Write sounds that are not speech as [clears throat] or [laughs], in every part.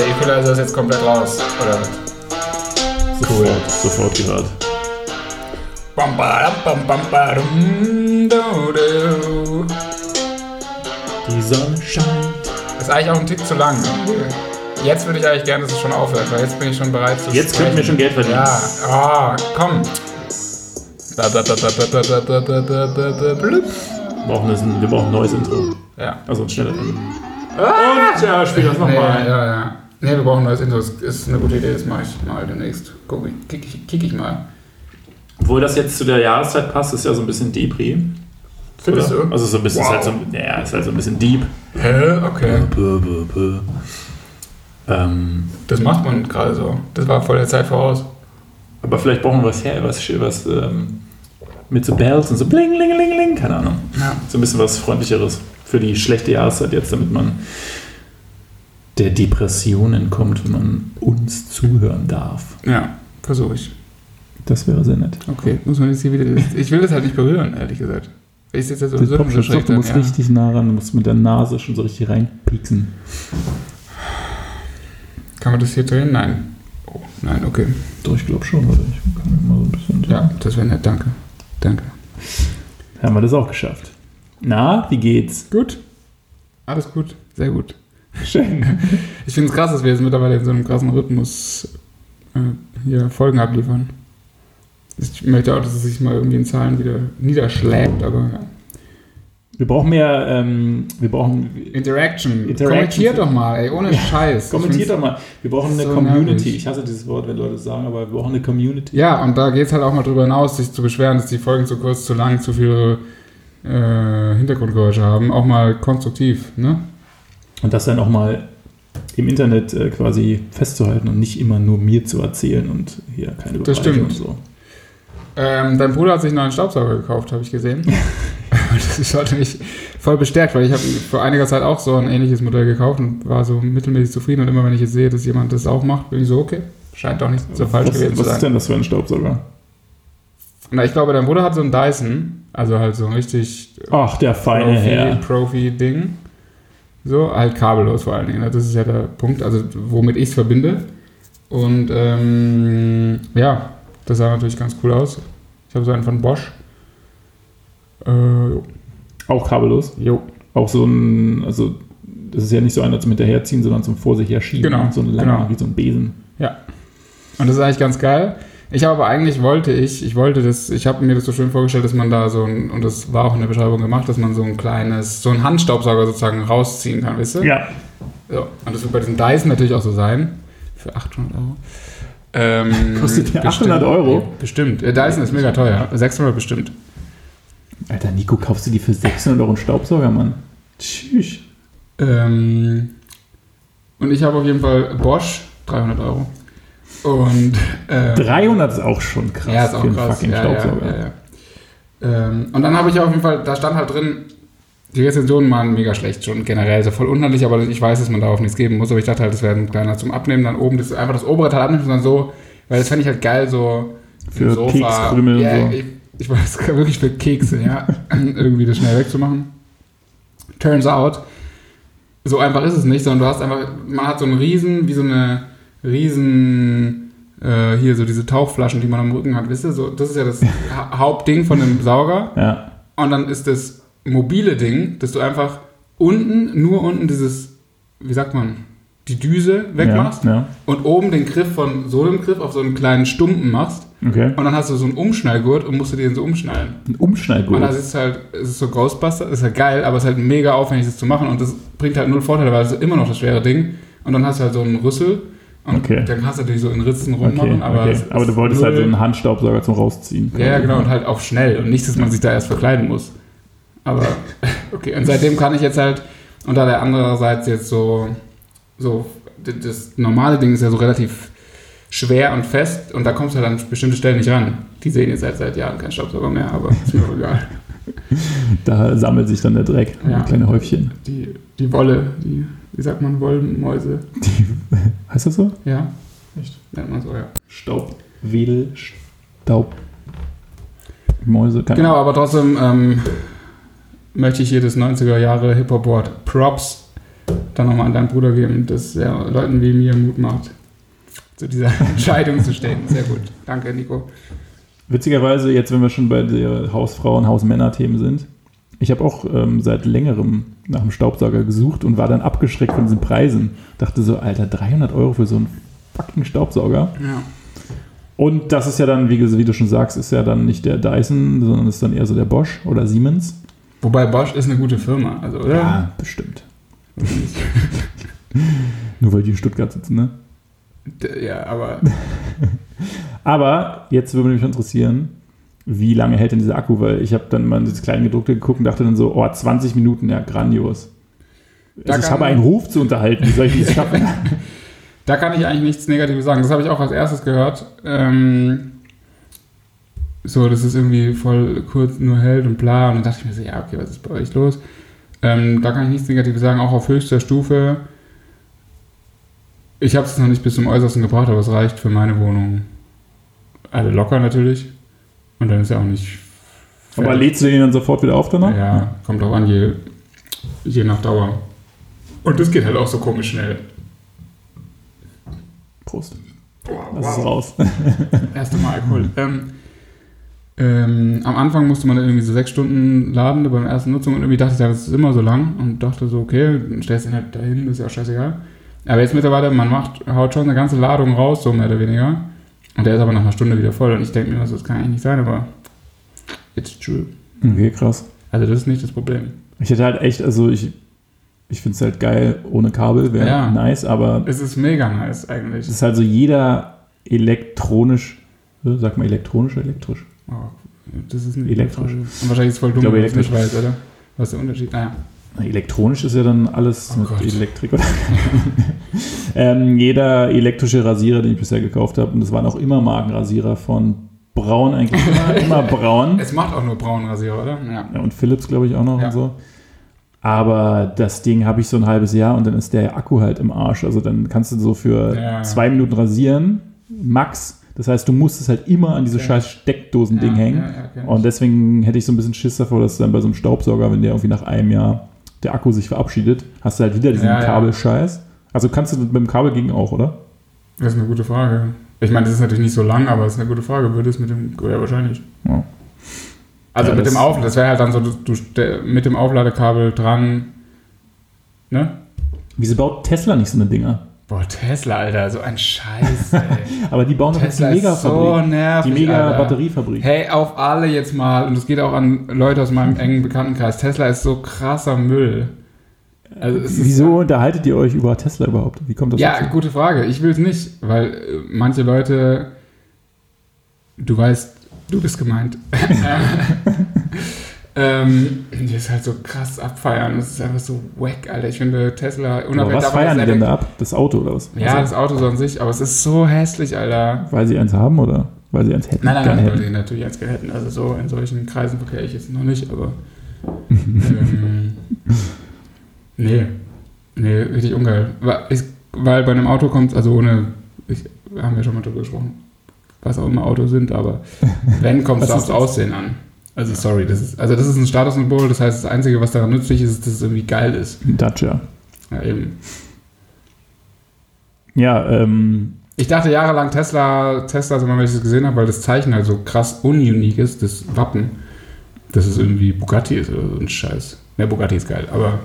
Der Equalizer ist jetzt komplett raus, oder? Cool. Sofort gehört. Bam, badam, bam, bam, badum, do, do. Die Sonne scheint. Das ist eigentlich auch ein Tick zu lang. Jetzt würde ich eigentlich gerne, dass es schon aufhört, weil jetzt bin ich schon bereit zu Jetzt könnten wir schon Geld verdienen. Ja, ah, komm. Wir brauchen, das, wir brauchen ein neues Intro. Ja. Also ein schneller. Und ja, spiel das Nee, nochmal. ja, ja. Nee, wir brauchen ein neues Intro. Das ist eine gute Idee, das mache ich mal demnächst. Guck ich, kick, ich, kick ich mal. Obwohl das jetzt zu der Jahreszeit passt, ist ja so ein bisschen Depri. Findest du? Also so ein bisschen, Wow. ist halt so, ja, ist halt so ein bisschen deep. Hä? Okay. Bö, bö, bö. Ähm, Das macht man gerade so. Das war voll der Zeit voraus. aber vielleicht brauchen wir was her, was, was ähm, mit so Bells und so bling, ling, ling, ling, keine Ahnung. Ja. So ein bisschen was Freundlicheres für die schlechte Jahreszeit jetzt, damit man der Depression entkommt, wenn man uns zuhören darf. Ja, versuche ich. Das wäre sehr nett. Okay, muss man jetzt hier wieder. Ich will das halt nicht berühren, ehrlich gesagt. Ich sitze jetzt so schon, doch, du musst ja. richtig nah ran, du musst mit der Nase schon so richtig reinpieksen. Kann man das hier drehen? Nein. Oh, nein, okay. Doch, ich glaube schon, oder? Ich kann mal so ein bisschen. Ja, das wäre nett, danke. Danke. Haben wir das auch geschafft. Na, wie geht's? Gut. Alles gut. Sehr gut. Schön. Ich finde es krass, dass wir jetzt mittlerweile in so einem krassen Rhythmus äh, hier Folgen abliefern. Ich möchte auch, dass es sich mal irgendwie in Zahlen wieder niederschlägt, aber ja. Wir brauchen mehr, ähm, wir brauchen. Interaction. Interaction. Kommentiert doch mal, ey, ohne Scheiß. Ich Kommentiert doch mal. Wir brauchen eine so Community. nervig. Ich hasse dieses Wort, wenn Leute das sagen, aber wir brauchen eine Community. Ja, und da geht es halt auch mal drüber hinaus, sich zu beschweren, dass die Folgen zu kurz, zu lang, zu viele äh, Hintergrundgeräusche haben. Auch mal konstruktiv, ne? Und das dann auch mal im Internet äh, quasi festzuhalten und nicht immer nur mir zu erzählen und hier keine Das stimmt. und so. Ähm, dein Bruder hat sich einen neuen Staubsauger gekauft, habe ich gesehen. [laughs] das hat mich voll bestärkt, weil ich habe vor einiger Zeit auch so ein ähnliches Modell gekauft und war so mittelmäßig zufrieden. Und immer wenn ich jetzt sehe, dass jemand das auch macht, bin ich so, okay, scheint doch nicht so falsch was gewesen zu was ist sein. denn das für ein Staubsauger? Na, ich glaube, dein Bruder hat so einen Dyson, also halt so ein richtig Ach, der feine Herr. Profi-Ding. So, halt kabellos vor allen Dingen. ne? Das ist ja der Punkt, also womit ich es verbinde. Und ähm, ja, das sah natürlich ganz cool aus. Ich habe so einen von Bosch. Äh, jo. Auch kabellos. jo. Auch so ein, also das ist ja nicht so einer zum Hinterherziehen, sondern zum vor sich herschieben. Genau, So ein langer, genau. wie so ein Besen. Und das ist eigentlich ganz geil. Ich habe aber eigentlich wollte ich, ich wollte das, ich habe mir das so schön vorgestellt, dass man da so ein, und das war auch in der Beschreibung gemacht, dass man so ein kleines, so ein Handstaubsauger sozusagen rausziehen kann, weißt du? Ja. So, und das wird bei diesem Dyson natürlich auch so sein. Für 800 Euro. Ähm, [laughs] Kostet der bestimmt. 800 Euro? Ja, Bestimmt. Der Dyson ist mega teuer. 600 bestimmt. Alter, Nico, kaufst du die für 600 Euro einen Staubsauger, Mann? Tschüss. Ähm, und ich habe auf jeden Fall Bosch, 300 Euro. Und ähm, 300 ist auch schon krass ja, ist auch für krass. fucking Ja, Staubsauger. ja, ja. Ähm, und dann habe ich auf jeden Fall, da stand halt drin, die Rezensionen waren mega schlecht, schon generell, so voll unhandlich, aber ich weiß, dass man darauf nichts geben muss, aber ich dachte halt, das wäre ein kleiner zum Abnehmen, dann oben, das einfach das obere Teil abnehmen und dann so, weil das fände ich halt geil, so Für Kekskrümel und ja, so. Ich, ich weiß, [laughs] wirklich für Kekse, ja, [laughs] irgendwie das schnell wegzumachen. Turns out, so einfach ist es nicht, sondern du hast einfach, man hat so einen riesen, wie so eine riesen, äh, hier so diese Tauchflaschen, die man am Rücken hat, wisst ihr, so, das ist ja das [laughs] Ha- Hauptding von dem Sauger. Ja. Und dann ist das mobile Ding, dass du einfach unten, nur unten dieses, wie sagt man, die Düse wegmachst Ja, und oben den Griff von so einem Griff auf so einen kleinen Stumpen machst ja. Okay. und dann hast du so einen Umschnallgurt und musst du den so umschnallen. Ein Und Umschneidgurt. das ist halt, es ist so Ghostbuster, ist halt geil, aber es ist halt mega aufwendig, das zu machen und das bringt halt null Vorteile, weil es ist immer noch das schwere Ding und dann hast du halt so einen Rüssel und Okay. dann kannst du natürlich so in Ritzen Okay, rummachen, aber, okay. es ist aber du wolltest halt so einen Handstaubsauger zum Rausziehen. Ja, ja, genau, und halt auch schnell und nicht, dass man sich da erst verkleiden muss. Aber, [laughs] okay, und seitdem kann ich jetzt halt, und da der andererseits jetzt so, so, das normale Ding ist ja so relativ schwer und fest und da kommst du halt an bestimmte Stellen nicht ran. Die sehen jetzt seit, seit Jahren keinen Staubsauger mehr, aber ist mir auch egal. [laughs] [laughs] Da sammelt sich dann der Dreck. Ja. Kleine Häufchen. Die, die Wolle, die, wie sagt man, Wollmäuse, [laughs] Heißt das so? ja? Echt? Nennt man so, ja. Staubwedel, Staub. Mäuse, keine Genau, aber trotzdem ähm, möchte ich hier das 90er Jahre Hip-Hop-Wort Props dann nochmal an deinen Bruder geben, dass er Leuten wie mir Mut macht, zu dieser [laughs] Entscheidung zu stehen. Sehr gut. Danke, Nico. Witzigerweise, jetzt, wenn wir schon bei der Hausfrauen-, Hausmänner-Themen sind, ich habe auch ähm, seit längerem nach einem Staubsauger gesucht und war dann abgeschreckt von diesen Preisen. Dachte so, Alter, 300 Euro für so einen fucking Staubsauger. Ja. Und das ist ja dann, wie, wie du schon sagst, ist ja dann nicht der Dyson, sondern ist dann eher so der Bosch oder Siemens. Wobei Bosch ist eine gute Firma, also, oder? bestimmt. [laughs] Nur weil die in Stuttgart sitzen, ne? Ja, aber [laughs] Aber jetzt würde mich interessieren, wie lange hält denn dieser Akku? Weil ich habe dann mal dieses kleine gedruckte geguckt und dachte dann so, oh, 20 Minuten, ja, grandios. Da Also ich habe einen Ruf zu unterhalten, wie soll ich das [laughs] schaffen? da kann ich eigentlich nichts Negatives sagen. Das habe ich auch als erstes gehört. Ähm, so, dass es irgendwie voll kurz nur hält und bla. Und dann dachte ich mir so, ja, okay, was ist bei euch los? Ähm, da kann ich nichts Negatives sagen, auch auf höchster Stufe. Ich habe es noch nicht bis zum Äußersten gebracht, aber es reicht für meine Wohnung. Alle locker natürlich. Und dann ist ja auch nicht. Aber fertig. lädst du den dann sofort wieder auf danach? Ja, kommt auch an, je, je nach Dauer. Und das geht halt auch so komisch schnell. Prost. Wow, Lass es raus. [laughs] Erste Mal Alkohol. Ähm, ähm, am Anfang musste man irgendwie so sechs Stunden laden beim ersten Nutzung und irgendwie dachte ich, ja, das ist immer so lang und dachte so, okay, dann stellst du ihn halt dahin, das ist ja auch scheißegal. Aber jetzt mittlerweile, man macht, haut schon eine ganze Ladung raus, so mehr oder weniger. Und der ist aber nach einer Stunde wieder voll und ich denke mir, das kann eigentlich nicht sein, aber it's true. Okay, krass. Also das ist nicht das Problem. Ich hätte halt echt, also ich, ich finde es halt geil, ohne Kabel wäre Ja. nice, aber Es ist mega nice eigentlich. es ist halt so jeder elektronisch, äh, sag mal elektronisch elektrisch? Oh, das ist nicht Elektrisch. Und wahrscheinlich ist es voll dumm, glaube, wenn du es nicht elektrisch. weißt, oder? Was ist der Unterschied? Naja. Elektronisch ist ja dann alles Oh mit Gott. Elektrik. Oder? [laughs] ähm, jeder elektrische Rasierer, den ich bisher gekauft habe, und das waren auch immer Markenrasierer von Braun, eigentlich immer, [laughs] immer Braun. Es macht auch nur braunen Rasierer, oder? Ja. Ja, und Philips, glaube ich, auch noch Ja. und so. Aber das Ding habe ich so ein halbes Jahr und dann ist der Akku halt im Arsch. Also dann kannst du so für Ja. zwei Minuten rasieren, max. Das heißt, du musst es halt immer an diese Ja. scheiß Steckdosen-Ding ja, hängen. Und deswegen hätte ich so ein bisschen Schiss davor, dass dann bei so einem Staubsauger, wenn der irgendwie nach einem Jahr der Akku sich verabschiedet, hast du halt wieder diesen Ja. Kabelscheiß. Also kannst du mit dem Kabel gegen auch, oder? Das ist eine gute Frage. Ich meine, das ist natürlich nicht so lang, aber es ist eine gute Frage. Würde es mit dem. Ja, wahrscheinlich. Ja. Also Ja, mit dem Auf, das wäre halt dann so, du, mit dem Aufladekabel dran. Ne? Wieso baut Tesla nicht so eine Dinger? Boah, Tesla, Alter, so ein Scheiß, ey. [laughs] Aber die bauen doch jetzt die so Mega-Fabrik. nervig. die. Mega-Batteriefabrik. Hey, auf alle jetzt mal, und das geht auch an Leute aus meinem engen Bekanntenkreis. Tesla ist so krasser Müll. Also es Wieso unterhaltet ihr euch über Tesla überhaupt? Wie kommt das Ja, dazu? gute Frage. Ich will es nicht, weil äh, manche Leute, du weißt, du bist gemeint, [laughs] [laughs] ähm, die ist halt so krass abfeiern. Das ist einfach so wack, Alter. Ich finde Tesla Aber unabhängig was davon, feiern die denn da ab? Das Auto oder was? Ja, Also, das Auto so an sich, aber es ist so hässlich, Alter. weil sie eins haben oder weil sie eins hätten? Nein, nein, nein, weil hätten? die natürlich eins hätten. Also so in solchen Kreisen verkehre ich jetzt noch nicht, aber. [laughs] ähm, nee. Nee, richtig ungeil. Weil, weil bei einem Auto kommt, also ohne. Ich, haben wir schon mal drüber gesprochen, was auch immer Autos sind, aber [laughs] wenn, kommt es Was aufs? Aussehen an. Also sorry, das ist, also das ist ein Statussymbol, das heißt, das Einzige, was daran nützlich ist, ist, dass es irgendwie geil ist. Ein Dacia. Ja, eben. Ja, ähm, Ich dachte jahrelang Tesla, Tesla, also wenn ich das gesehen habe, weil das Zeichen halt so krass ununique ist, das Wappen, dass es irgendwie Bugatti ist oder so ein Scheiß. Ne, Bugatti ist geil, aber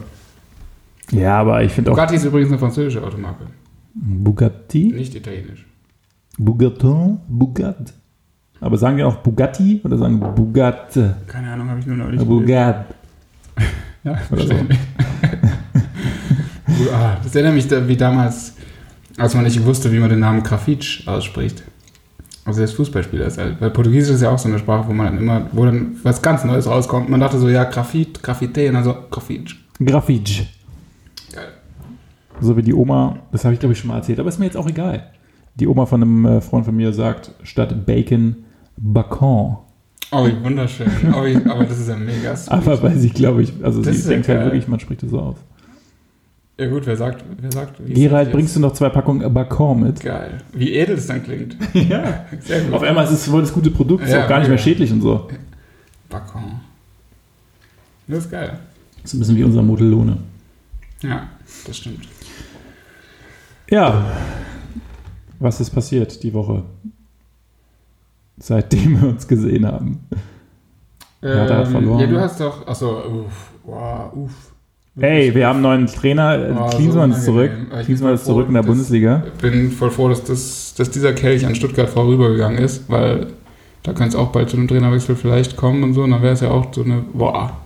ja, aber ich finde auch Bugatti ist übrigens eine französische Automarke, Bugatti, nicht italienisch. Bugatton, Bugat. Aber sagen wir auch Bugatti oder sagen Bugat? Keine Ahnung, habe ich nur neulich. Bugat. [laughs] Ja, Oder so. [laughs] ah, das erinnert mich da, wie damals, als man nicht wusste, wie man den Namen Grafitsch ausspricht. Also der Fußballspieler ist halt. Weil Portugiesisch ist ja auch so eine Sprache, wo man dann immer, wo dann was ganz Neues rauskommt. Man dachte so, ja, Grafit, Graffite und dann so Grafitsch. Grafitsch. Geil. So wie die Oma, das habe ich glaube ich schon mal erzählt, aber ist mir jetzt auch egal. Die Oma von einem äh, Freund von mir sagt, statt Bacon, Bacon. Oh, wunderschön. Oh, aber das ist ja mega sweet. Aber weil sie, glaube ich, also Das sie ist ja denkt halt wirklich, man spricht das so aus. Ja gut, wer sagt, wer sagt, wie Gerald, bringst du noch zwei Packungen Bacon mit? Geil. Wie edel es dann klingt. [laughs] ja. Sehr gut. Auf einmal ist es voll das gute Produkt, ist Ja, auch gar nicht mehr schädlich und so. Bacon. Das ist geil. Das ist ein bisschen wie unser Modellone. Ja, das stimmt. Ja, was ist passiert die Woche? Seitdem wir uns gesehen haben. Ja, da hat verloren. ja, du hast doch. Achso, uff. Wow, uff. Hey, wir haben einen neuen Trainer. Oh, Klinsmann so ist zurück. Klinsmann ist zurück in der Bundesliga. Ich bin voll froh, dass, das, dass dieser Kelch an Stuttgart vorübergegangen ist, weil da könnte es auch bald zu einem Trainerwechsel vielleicht kommen und so. Und dann wäre es ja auch so eine. Boah.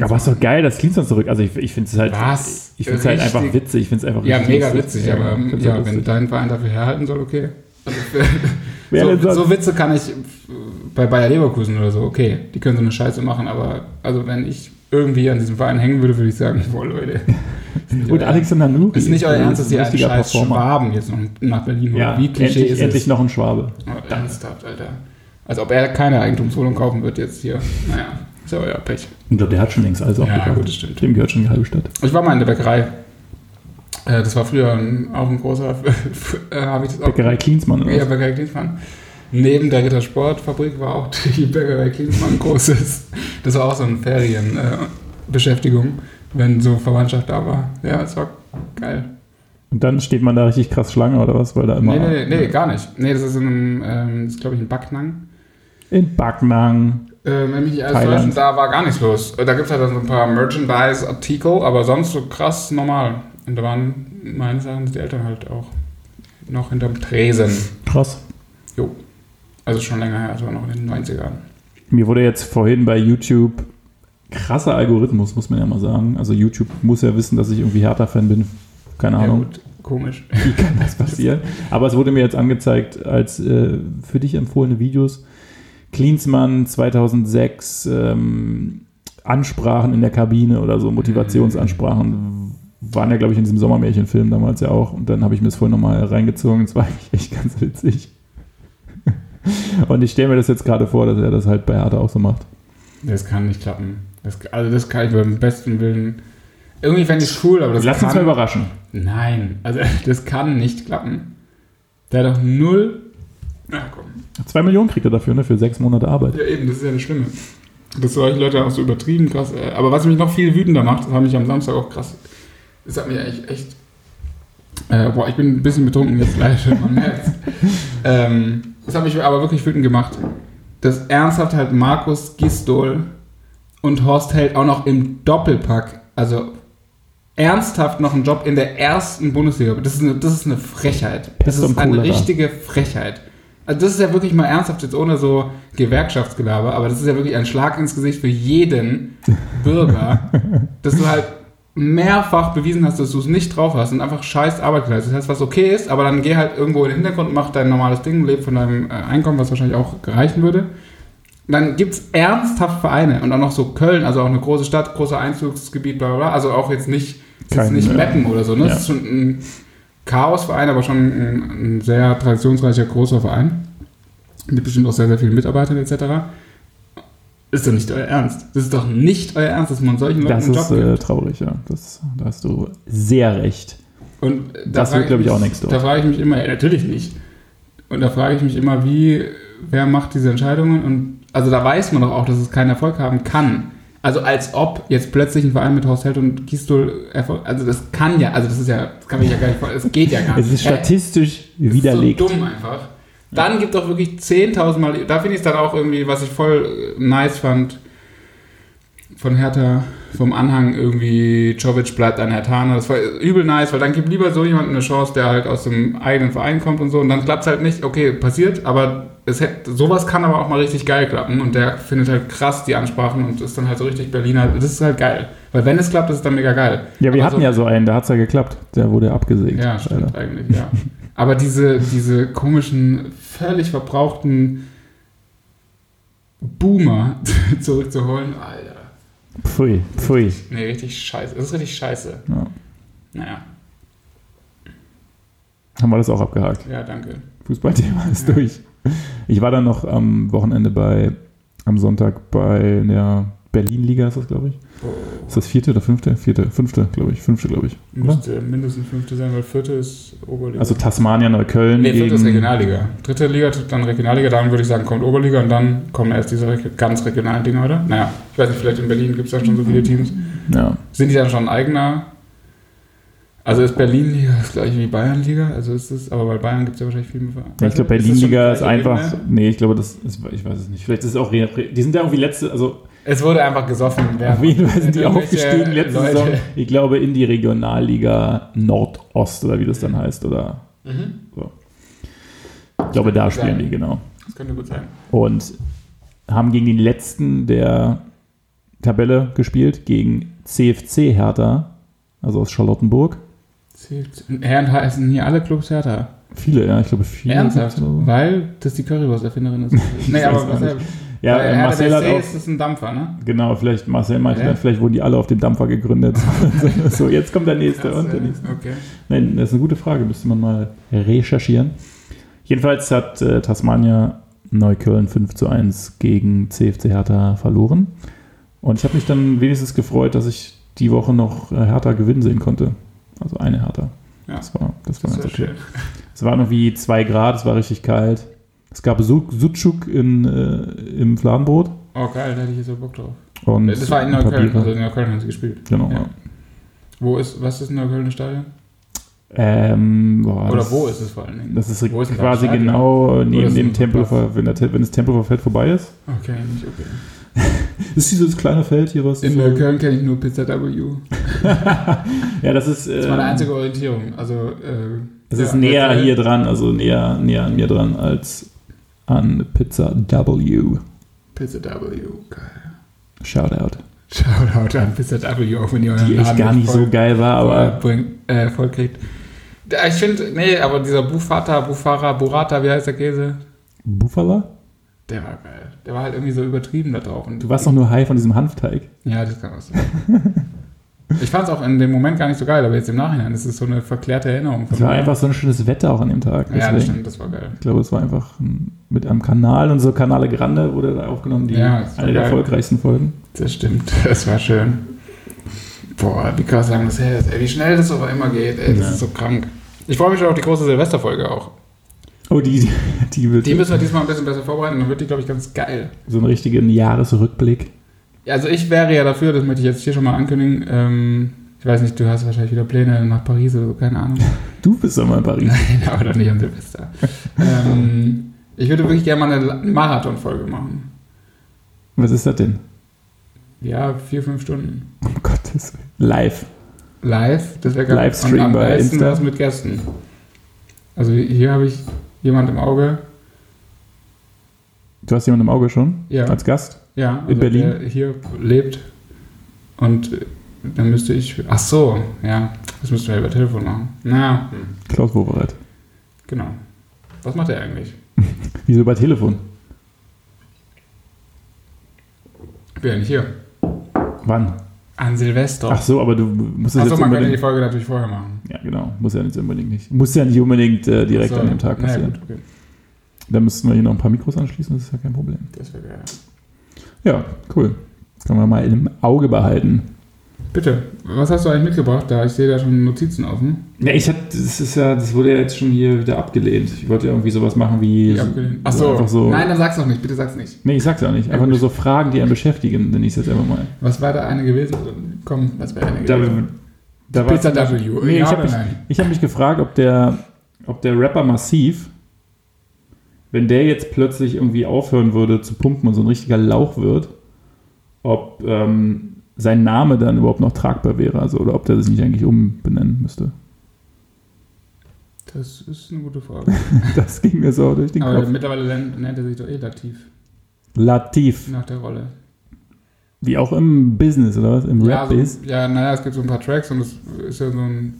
Aber ist doch geil, dass Klinsmann zurück. Also ich, ich finde es halt. Was? Ich finde es halt einfach witzig. Ich finde es einfach Ja, mega lustig. witzig, aber find's ja, halt wenn dein Verein dafür herhalten soll, okay. Also [laughs] so, so Witze kann ich äh, bei Bayer Leverkusen oder so, okay, die können so eine Scheiße machen, aber also wenn ich irgendwie an diesem Verein hängen würde, würde ich sagen, [laughs] boah Leute. Und Alexander Nuri. ist nicht euer Ernst, dass ein ihr einen richtiger scheiß Performer. Schwaben jetzt noch nach Berlin? Ja, Wie Klischee endlich, ist endlich es? noch ein Schwabe. Oh, ernsthaft, Alter. Als ob er keine Eigentumswohnung kaufen wird jetzt hier. Naja, ist ja euer Pech. Ich glaube, der hat schon längst alles Ja, aufgekauft. gut, das stimmt. Dem gehört schon die halbe Stadt. Ich war mal in der Bäckerei. Äh, Das war früher ein, auch ein großer, [laughs] äh, habe ich das auch Bäckerei Klinsmann. Oder Ja? Bäckerei Klinsmann. Neben der Rittersportfabrik war auch [laughs] die Bäckerei Klinsmann großes. Das war auch so eine Ferienbeschäftigung, äh, wenn so Verwandtschaft da war. Ja, es war geil. Und dann steht man da richtig krass Schlange oder was? Weil da immer. Nee, nee, nee, nee, gar nicht. Nee, das ist in einem, ähm, das ist glaube ich in Backnang. In Backnang. Äh, wenn mich nicht alles täuscht, da war gar nichts los. Da gibt es halt dann so ein paar Merchandise-Artikel, aber sonst so krass normal. Und da waren meines Erachtens die Eltern halt auch noch hinterm Tresen. Krass. Jo. Also schon länger her, war noch in den 90ern. Mir wurde jetzt vorhin bei YouTube krasser Algorithmus, muss man ja mal sagen. Also YouTube muss ja wissen, dass ich irgendwie Hertha-Fan bin. Keine Ja, Ahnung, gut, komisch. [laughs] wie kann das passieren? Aber es wurde mir jetzt angezeigt als äh, für dich empfohlene Videos. Klinsmann 2006, ähm, Ansprachen in der Kabine oder so, Motivationsansprachen. Waren ja, glaube ich, in diesem Sommermärchenfilm damals ja auch. Und dann habe ich mir das vorhin nochmal reingezogen. Es war [laughs] eigentlich echt ganz witzig. [laughs] Und ich stelle mir das jetzt gerade vor, dass er das halt bei Hertha auch so macht. Das kann nicht klappen. Das, also das kann ich beim besten Willen. Irgendwie fände ich es cool, aber das Lass kann... uns mal überraschen. Nein, also [laughs] das kann nicht klappen. Der hat doch null... Ach komm. Zwei Millionen kriegt er dafür, ne? Für sechs Monate Arbeit. Ja eben, das ist ja das Schlimme. Dass solche Leute auch so übertrieben krass... äh, Aber was mich noch viel wütender macht, das hat mich am Samstag auch krass... Das hat mich eigentlich echt... Äh, boah, ich bin ein bisschen betrunken jetzt gleich, man merkt ähm, Das hat mich aber wirklich wütend gemacht. Dass ernsthaft halt Markus Gistol und Horst Held auch noch im Doppelpack, also ernsthaft noch einen Job in der ersten Bundesliga. Das ist eine, das ist eine Frechheit. Das ist eine richtige Frechheit. Also das ist ja wirklich mal ernsthaft jetzt ohne so Gewerkschaftsgelaber, aber das ist ja wirklich ein Schlag ins Gesicht für jeden [laughs] Bürger, dass du halt mehrfach bewiesen hast, dass du es nicht drauf hast und einfach scheiß Arbeit geleistet hast, was okay ist, aber dann geh halt irgendwo in den Hintergrund, mach dein normales Ding, leb von deinem äh, Einkommen, was wahrscheinlich auch reichen würde. Dann gibt es ernsthaft Vereine und auch noch so Köln, also auch eine große Stadt, großer Einzugsgebiet, bla bla bla. Also auch jetzt nicht, Kein, nicht äh, Meppen oder so, ne? ja. Das ist schon ein Chaosverein, aber schon ein, ein sehr traditionsreicher, großer Verein. Mit bestimmt auch sehr, sehr vielen Mitarbeitern etc. Ist doch nicht euer Ernst. Das ist doch nicht euer Ernst, dass man solchen Leuten Das einen Job ist äh, traurig, ja. Das, da hast du sehr recht. Und da Das wird, glaube ich, auch nichts dort. Da frage ich mich immer, ja, natürlich nicht. Und da frage ich mich immer, wie, wer macht diese Entscheidungen? Und also da weiß man doch auch, dass es keinen Erfolg haben kann. Also als ob jetzt plötzlich ein Verein mit Horst Held und Gistol Erfolg, also das kann ja, also das ist ja, das kann mich ja gar nicht vorstellen, das geht ja gar nicht. Es ist statistisch Das widerlegt. Ist so dumm einfach. Dann gibt doch wirklich 10.000 Mal, da finde ich es dann auch irgendwie, was ich voll äh, nice fand, von Hertha, vom Anhang irgendwie, Jovic bleibt ein Hertaner. Das war übel nice, weil dann gibt lieber so jemandem eine Chance, der halt aus dem eigenen Verein kommt und so. Und dann klappt es halt nicht. Okay, passiert, aber es hätte, sowas kann aber auch mal richtig geil klappen. Und der findet halt krass die Ansprachen und ist dann halt so richtig Berliner. Das ist halt geil. Weil wenn es klappt, ist es dann mega geil. Ja, wir Aber hatten so, ja so einen, da hat es ja geklappt. Der wurde abgesägt. Ja, stimmt leider. eigentlich, ja. [laughs] Aber diese, diese komischen, völlig verbrauchten Boomer [laughs] zurückzuholen, Alter. Pfui, pfui. Nee, richtig scheiße. Das ist richtig scheiße. Ja. Naja, Haben wir das auch abgehakt. ja, danke. Fußballthema ist Ja. durch. Ich war dann noch am Wochenende bei, am Sonntag bei der Berlin-Liga, ist das, glaube ich. Ist das vierte oder fünfte? Vierte, fünfte, glaube ich. Fünfte, glaube ich. Oder? Müsste mindestens fünfte sein, weil vierte ist Oberliga. Also Tasmania, Neukölln. nee, vierte ist Regionalliga. Dritte Liga, dann Regionalliga, dann würde ich sagen, kommt Oberliga und dann kommen erst diese ganz regionalen Dinger, oder? Naja, ich weiß nicht, vielleicht in Berlin gibt es da schon so viele Teams. Ja. Sind die dann schon eigener Also ist Berlin-Liga das gleiche wie Bayern-Liga? Also ist es, aber bei Bayern gibt es ja wahrscheinlich viel mehr. Ja, ich glaube, Berlin-Liga ist, einfach. Nee, ich glaube, das ist, ich weiß es nicht. Vielleicht ist es auch. Die sind ja irgendwie letzte, also Es wurde einfach gesoffen. Auf jeden Fall sind die aufgestiegen letzte Leute- Saison. Ich glaube in die Regionalliga Nordost oder wie das dann heißt. Oder Mhm. so. Ich glaube, da spielen sein. die, genau. Das könnte gut sein. Und haben gegen den letzten der Tabelle gespielt, gegen CFC Hertha, also aus Charlottenburg. Herren heißen hier alle Clubs Hertha. Viele, ja, ich glaube viele. Ernsthaft? so. Weil das die Currywurst-Erfinderin ist. [laughs] nee, aber was. Ja, bei äh, Marcel hat auch, ist es ein Dampfer, ne? genau, vielleicht Marcel meinte, Ja. vielleicht wurden die alle auf dem Dampfer gegründet. [laughs] so, jetzt kommt der nächste und der nächste. Okay. Nein, das ist eine gute Frage, müsste man mal recherchieren. Jedenfalls hat äh, Tasmania Neukölln 5 zu 1 gegen CFC Hertha verloren. Und ich habe mich dann wenigstens gefreut, dass ich die Woche noch äh, Hertha gewinnen sehen konnte. Also eine Hertha. Ja. Das war, das war Das ganz okay. schön. Es waren irgendwie 2 Grad, es war richtig kalt. Es gab Su- Sucuk in, äh, im Fladenbrot. Oh, geil, da hätte ich jetzt so Bock drauf. Und Das war in Neukölln, also in Neukölln haben sie gespielt. Genau. Ja. Ja. Wo ist, was ist in Neukölln das Stadion? Ähm, boah, Oder das, wo ist es vor allen Dingen? Das ist ist quasi das genau neben dem es Platz? wenn, der, wenn das Tempelhofer Feld vorbei ist. Okay, nicht okay. [laughs] Das ist dieses kleine Feld hier, was In so, Neukölln kenne ich nur Pizza W. [laughs] Ja, das ist, Das ist meine äh, einzige Orientierung. Also, äh, das ja, ist näher hier dran, also näher, näher an mir dran als an Pizza W. Pizza W, geil. Shoutout. Shoutout an Pizza W, auch wenn ihr euren Die echt gar nicht so voll, geil war, voll, aber bringt, äh, voll kriegt. Ich finde, nee, aber dieser Bufata, Bufara, Burrata, wie heißt der Käse? Buffalo? Der war geil. Der war halt irgendwie so übertrieben da drauf. Und Du warst doch nur high von diesem Hanfteig. Ja, das kann was sein. [laughs] ich fand es auch in dem Moment gar nicht so geil, aber jetzt im Nachhinein ist es so eine verklärte Erinnerung. Es war einfach so ein schönes Wetter auch an dem Tag. Ja, das deswegen. stimmt, das war geil. Ich glaube, es war einfach ein- mit einem Kanal und so Kanale Grande wurde da aufgenommen, die Ja, eine der geil. erfolgreichsten Folgen. Das stimmt, [laughs] das war schön. Boah, wie krass lang das her ist. Ey, wie schnell das aber immer geht. Ey, das Ja. ist so krank. Ich freue mich schon auf die große Silvesterfolge auch. Oh, die, die wird Die müssen wir diesmal ein bisschen besser vorbereiten. Dann wird die, glaube ich, ganz geil. so einen richtigen Jahresrückblick. Also ich wäre ja dafür, das möchte ich jetzt hier schon mal ankündigen. Ähm, ich weiß nicht, du hast wahrscheinlich wieder Pläne nach Paris oder so, keine Ahnung. Du bist doch mal in Paris. [laughs] Nein, aber doch nicht an Silvester. ähm, ich würde wirklich gerne mal eine Marathonfolge machen. Was ist das denn? Ja, vier, fünf Stunden. Um Gottes Willen. Live. Live, das wäre geil. Livestream am bei besten Insta. das mit Gästen. Also hier habe ich jemand im Auge. Du hast jemanden im Auge schon? Ja. Als Gast? Ja, also In Berlin? der hier lebt. Und dann müsste ich. Ach so, ja. Das müssten wir über Telefon machen. Na, hm, Klaus Wowereit. genau. Was macht er eigentlich? [laughs] Wieso bei Telefon? Ich bin ja nicht hier. Wann? An Silvester. Ach so, aber du musst es Achso, jetzt man könnte die. Folge natürlich vorher machen. Ja, genau. Muss ja nicht unbedingt nicht. Muss ja nicht unbedingt äh, direkt Ach so, an dem Tag ja, passieren. gut, okay. Da müssten wir hier noch ein paar Mikros anschließen, das ist ja kein Problem. Das wäre geil. Ja, cool. Können wir mal im Auge behalten. Bitte, was hast du eigentlich mitgebracht? Da ich sehe da schon Notizen offen. Ja, ich hatte, das ist ja, das wurde ja jetzt schon hier wieder abgelehnt. Ich wollte ja irgendwie sowas machen wie. Abgelehnt. Ach so, so. Einfach so. Nein, dann sag's doch nicht. Bitte sag's nicht. Nee, ich sag's ja nicht. Ja, Einfach gut. nur so Fragen, die einen beschäftigen, nenne ich es jetzt einfach mal. Was war da eine gewesen? Komm, was wäre eine Da, gewesen? da war Pizza W. Nee, ja ich habe mich, ich hab mich gefragt, ob der, ob der Rapper Massiv, wenn der jetzt plötzlich irgendwie aufhören würde zu pumpen und so ein richtiger Lauch wird, ob ähm, sein Name dann überhaupt noch tragbar wäre, also oder ob der sich nicht eigentlich umbenennen müsste. Das ist eine gute Frage. [laughs] Das ging mir so durch den Aber Kopf. mittlerweile nennt, er sich doch eh Latif Latif, nach der Rolle. wie auch im Business oder was? Im Ja, so, Rap-Biz? ja, naja, es gibt so ein paar Tracks und es ist ja so ein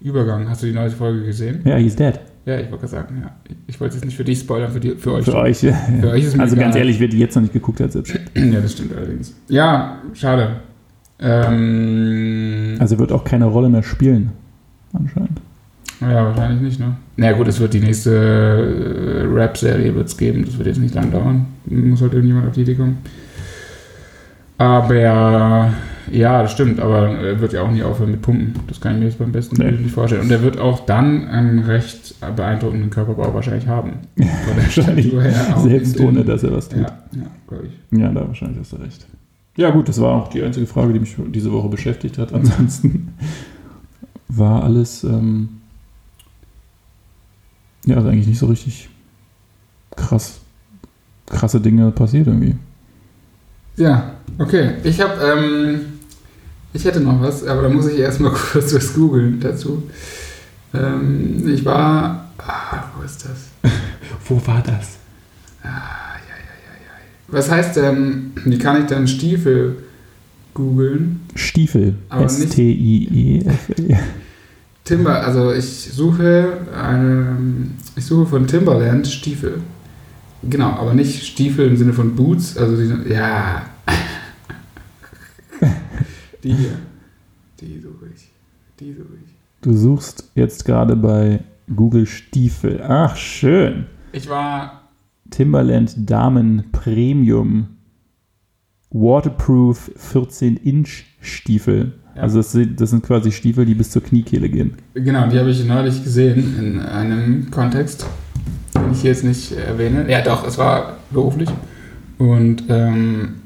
Übergang. Hast du die neue Folge gesehen? Ja, he's dead. Ja, ich wollte gerade sagen, ja. Ich wollte es nicht für dich spoilern, für, die, für euch. Für euch. ja. Für euch ist also egal. ganz ehrlich, wer die jetzt noch nicht geguckt hat, selbst. Ja, das stimmt allerdings. Ja, schade. Ähm, Also wird auch keine Rolle mehr spielen, anscheinend. ja, wahrscheinlich nicht, ne? Na ja, gut, es wird die nächste äh, Rap-Serie wird's geben. Das wird jetzt nicht lang dauern. Muss halt irgendjemand auf die Idee kommen. Aber ja, das stimmt. Aber er wird ja auch nie aufhören mit Pumpen. Das kann ich mir jetzt beim besten Nee. Nicht vorstellen. Und er wird auch dann einen recht beeindruckenden Körperbau wahrscheinlich haben. Der Wahrscheinlich. Selbst ohne, dass er was tut. Ja, ja glaube ich. Ja, da wahrscheinlich hast du recht. Ja, gut, das war auch die einzige Frage, die mich diese Woche beschäftigt hat. Ansonsten [laughs] war alles, ähm, ja, also eigentlich nicht so richtig krass, krasse Dinge passiert irgendwie. Ja, okay. Ich habe, ähm, ich hätte noch was, aber da muss ich erstmal [laughs] kurz was googeln dazu. Ähm, ich war, ah, wo ist das? [laughs] Wo war das? Ah, ja, ja, ja, ja. Was heißt denn, wie kann ich denn Stiefel googeln? Stiefel. Aber nicht- S-T-I-E-F-L. [laughs] Timber, also ich suche eine, ich suche von Timberland Stiefel. Genau, aber nicht Stiefel im Sinne von Boots, also die, ja. Die hier. Die suche ich. Die suche ich. Du suchst jetzt gerade bei Google Stiefel. Ach, schön. Ich war, Timberland Damen Premium Waterproof 14 Inch Stiefel. Ja. Also das sind, das sind quasi Stiefel, die bis zur Kniekehle gehen. genau, die habe ich neulich gesehen in einem Kontext, den ich hier jetzt nicht erwähne. Ja, doch, es war beruflich. Und, ähm,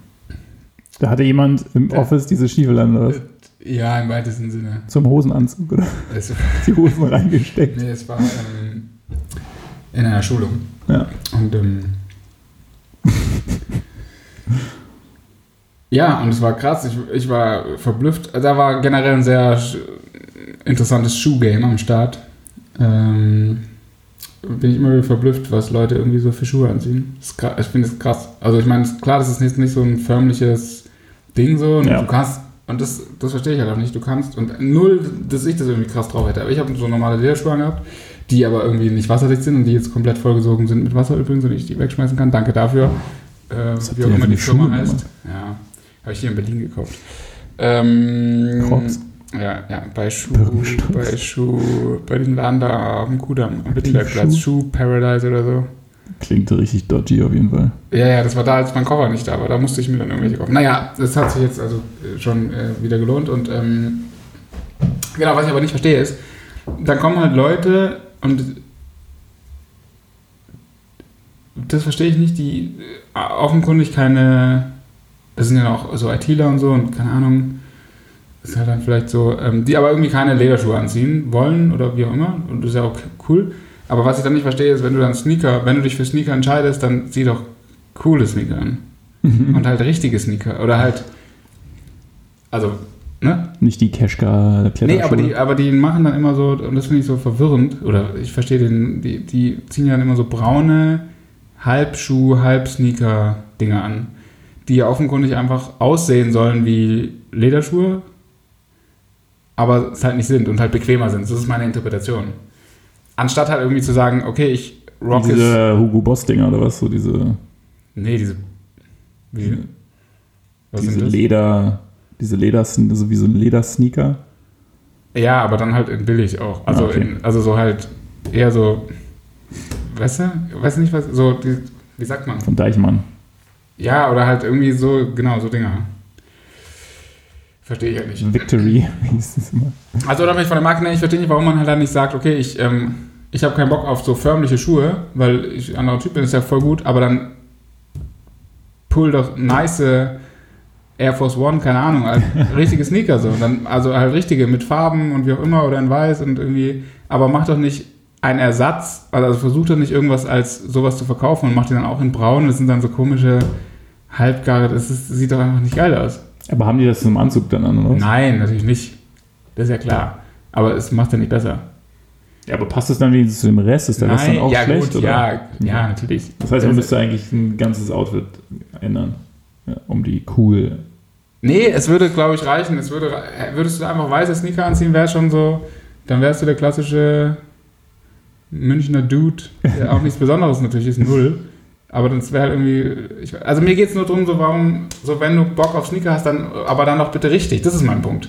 Da hatte jemand im Ja. Office diese Stiefel an, oder was? ja, im weitesten Sinne. Zum Hosenanzug, oder? Es, [laughs] Die Hosen reingesteckt. nee, es war ähm, in einer Schulung. Ja. Und ähm, [laughs] ja, und es war krass. Ich, ich war verblüfft. Da war generell ein sehr interessantes Schuhgame am Start. Ähm, bin ich immer wieder verblüfft, was Leute irgendwie so für Schuhe anziehen. Das ich finde es krass. Also ich meine, klar, das ist nicht, nicht so ein förmliches Ding so. Und Ja. Du kannst, und das, das verstehe ich halt auch nicht, du kannst, und null, dass ich das irgendwie krass drauf hätte. Aber ich habe so normale Lederschuhe gehabt, die aber irgendwie nicht wasserdicht sind und die jetzt komplett vollgesogen sind mit Wasser übrigens und ich die wegschmeißen kann. Danke dafür. Äh, wie auch immer die Firma heißt. Ja, habe ich hier in Berlin gekauft. Ähm, Crocs. Ja, ja, bei Schuh, bei Schuh, bei dem Laden da am Kudamm, am Wittenbergplatz, Schuh Paradise oder so. Klingt richtig dodgy auf jeden Fall. Ja, ja, das war da, als mein Koffer nicht da war. Da musste ich mir dann irgendwelche kaufen. Naja, das hat sich jetzt also äh, schon äh, wieder gelohnt. Und ähm, genau, was ich aber nicht verstehe ist, dann kommen halt Leute und das verstehe ich nicht, die äh, offenkundig keine, das sind ja auch so ITler und so und keine Ahnung, das ist halt dann vielleicht so, ähm, die aber irgendwie keine Lederschuhe anziehen wollen oder wie auch immer. Und das ist ja auch cool. Aber was ich dann nicht verstehe, ist, wenn du dann Sneaker, wenn du dich für Sneaker entscheidest, dann zieh doch coole Sneaker an. Und halt richtige Sneaker. Oder halt, also, ne? Nicht die Keschka Nee, aber die, aber die machen dann immer so, und das finde ich so verwirrend, oder ich verstehe den, die, die ziehen ja dann immer so braune Halbschuh, Halbsneaker-Dinger an, die ja offenkundig einfach aussehen sollen wie Lederschuhe, aber es halt nicht sind und halt bequemer sind. Das ist meine Interpretation. Anstatt halt irgendwie zu sagen, okay, ich rock es. Diese Hugo Boss Dinger oder was? So diese, Nee, diese. Wie, was diese? Leder, diese Leder, so wie so ein Ledersneaker. Ja, aber dann halt in billig auch. Also, Ah, okay. in, also so halt eher so. Weißt du? Weißt du nicht, was. So, die, wie sagt man? Von Deichmann. Ja, oder halt irgendwie so, genau, so Dinger. Verstehe ich halt nicht. Victory, [laughs] hieß das immer? Also, ich von der Marke ich verstehe nicht, warum man halt dann nicht sagt, okay, ich, ähm, ich habe keinen Bock auf so förmliche Schuhe, weil ich ein anderer Typ bin, ist ja voll gut, aber dann pull doch nice Air Force One, keine Ahnung, halt [laughs] richtige Sneaker so. Dann, also halt richtige mit Farben und wie auch immer oder in weiß und irgendwie, aber mach doch nicht einen Ersatz, also versuch doch nicht irgendwas als sowas zu verkaufen und mach die dann auch in braun, das sind dann so komische Halbgare, das ist, sieht doch einfach nicht geil aus. Aber haben die das zum Anzug dann an, oder? Nein, natürlich nicht. Das ist ja klar. Aber es macht ja nicht besser. Ja, aber passt das dann wenigstens zu dem Rest? Ist der Rest dann auch ja, schlecht? gut, oder? ja, ja, natürlich. Das heißt, man müsste eigentlich ein ganzes Outfit ändern, ja, um die cool. Nee, es würde, glaube ich, reichen. Es würde, würdest du einfach weiße Sneaker anziehen, wäre schon so, dann wärst du der klassische Münchner Dude, der auch nichts Besonderes natürlich ist, null. Aber das wäre halt irgendwie, ich, also mir geht es nur darum, so warum, so wenn du Bock auf Sneaker hast, dann, aber dann doch bitte richtig. Das ist mein Punkt.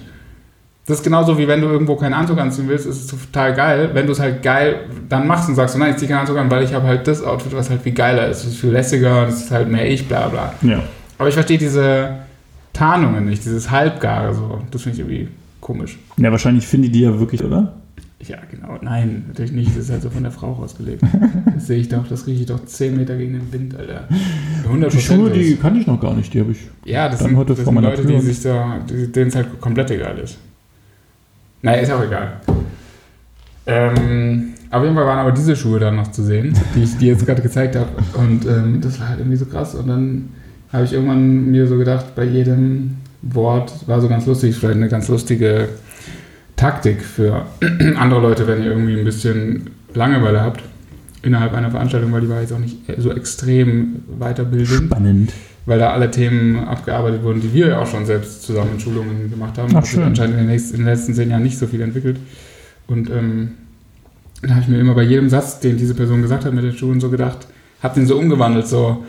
Das ist genauso wie wenn du irgendwo keinen Anzug anziehen willst, ist es total geil. Wenn du es halt geil dann machst und sagst, so, nein, ich ziehe keinen Anzug an, weil ich habe halt das Outfit, was halt viel geiler ist. Es ist viel lässiger es ist halt mehr ich, bla bla. Ja. Aber ich verstehe diese Tarnungen nicht, dieses Halbgare so. Das finde ich irgendwie komisch. Ja, wahrscheinlich finde ich die ja wirklich, oder? Ja, genau. Nein, natürlich nicht. Das ist halt so von der Frau ausgelegt. Das [laughs] sehe ich doch, das rieche ich doch 10 Meter gegen den Wind, Alter. 100 Die Schuhe, die kannte ich noch gar nicht, die habe ich. Ja, das dann sind, heute das vor sind meiner Leute, Tür die sich da, denen es halt komplett egal ist. Naja, ist auch egal. Ähm, auf jeden Fall waren aber diese Schuhe dann noch zu sehen, die ich dir jetzt gerade gezeigt habe. Und ähm, das war halt irgendwie so krass. Und dann habe ich irgendwann mir so gedacht, bei jedem Wort war so ganz lustig, vielleicht eine ganz lustige Taktik für [clears throat] andere Leute, wenn ihr irgendwie ein bisschen Langeweile habt innerhalb einer Veranstaltung, weil die war jetzt auch nicht so extrem weiterbildend, Spannend. weil da alle Themen abgearbeitet wurden, die wir ja auch schon selbst zusammen in Schulungen gemacht haben. Ach, schön. anscheinend in den, nächsten, in den letzten zehn Jahren nicht so viel entwickelt. Und ähm, dann habe ich mir immer bei jedem Satz, den diese Person gesagt hat mit den Schuhen, so gedacht, habe den so umgewandelt, so,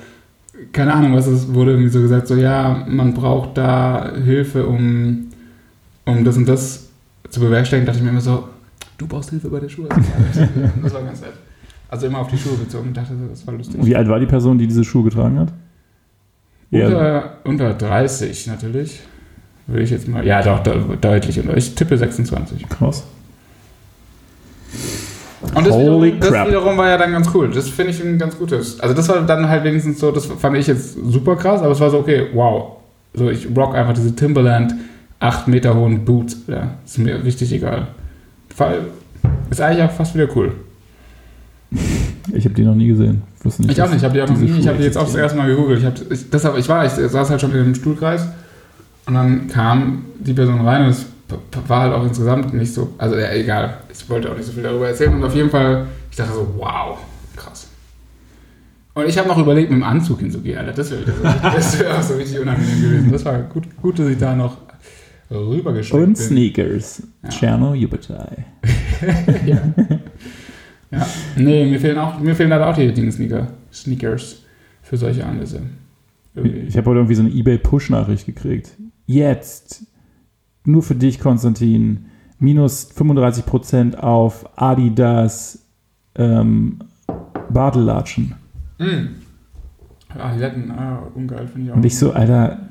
keine Ahnung, was es wurde irgendwie so gesagt, so, ja, man braucht da Hilfe, um, um das und das zu bewerkstelligen, dachte ich mir immer so, du brauchst Hilfe bei der Schuhe. [laughs] Das war ganz nett. Also immer auf die Schuhe bezogen, dachte das war lustig. Wie alt war die Person, die diese Schuhe getragen hat? Unter, unter 30 natürlich. Würde ich jetzt mal. Ja, doch, de deutlich unter. Ich tippe 26. krass. Und das, Holy wiederum, das crap. wiederum war ja dann ganz cool. Das finde ich ein ganz gutes. Also das war dann halt wenigstens so, das fand ich jetzt super krass, aber es war so, okay, wow. So, ich rock einfach diese Timberland 8 Meter hohen Boots. Ja, ist mir richtig egal. Fall ist eigentlich auch fast wieder cool. [laughs] Ich habe die noch nie gesehen. Wusste nicht, Ich auch nicht, ich habe die auch noch nie, ich habe die jetzt auch das erste Mal gegoogelt. Ich, hab, ich, deshalb, ich war, ich saß halt schon in dem Stuhlkreis und dann kam die Person rein und es war halt auch insgesamt nicht so, also ja, egal, ich wollte auch nicht so viel darüber erzählen und auf jeden Fall, ich dachte so, wow, krass. Und ich habe noch überlegt, mit dem Anzug hinzugehen, Alter, das wäre wär auch so richtig unangenehm gewesen. Das war gut, gut dass ich da noch rübergeschickt Und bin. Sneakers. Ja. Cherno Jubitai. [laughs] ja. ja. Nee, mir fehlen, auch, mir fehlen leider auch die richtigen Sneaker, Sneakers für solche Anlässe. Irgendwie. Ich habe heute irgendwie so eine eBay-Push-Nachricht gekriegt. Jetzt, nur für dich, Konstantin, minus 35% auf Adidas ähm, Bartellatschen. Mm. Ah, die Letten, ah, ungeil, finde ich auch. Und ich so, Alter,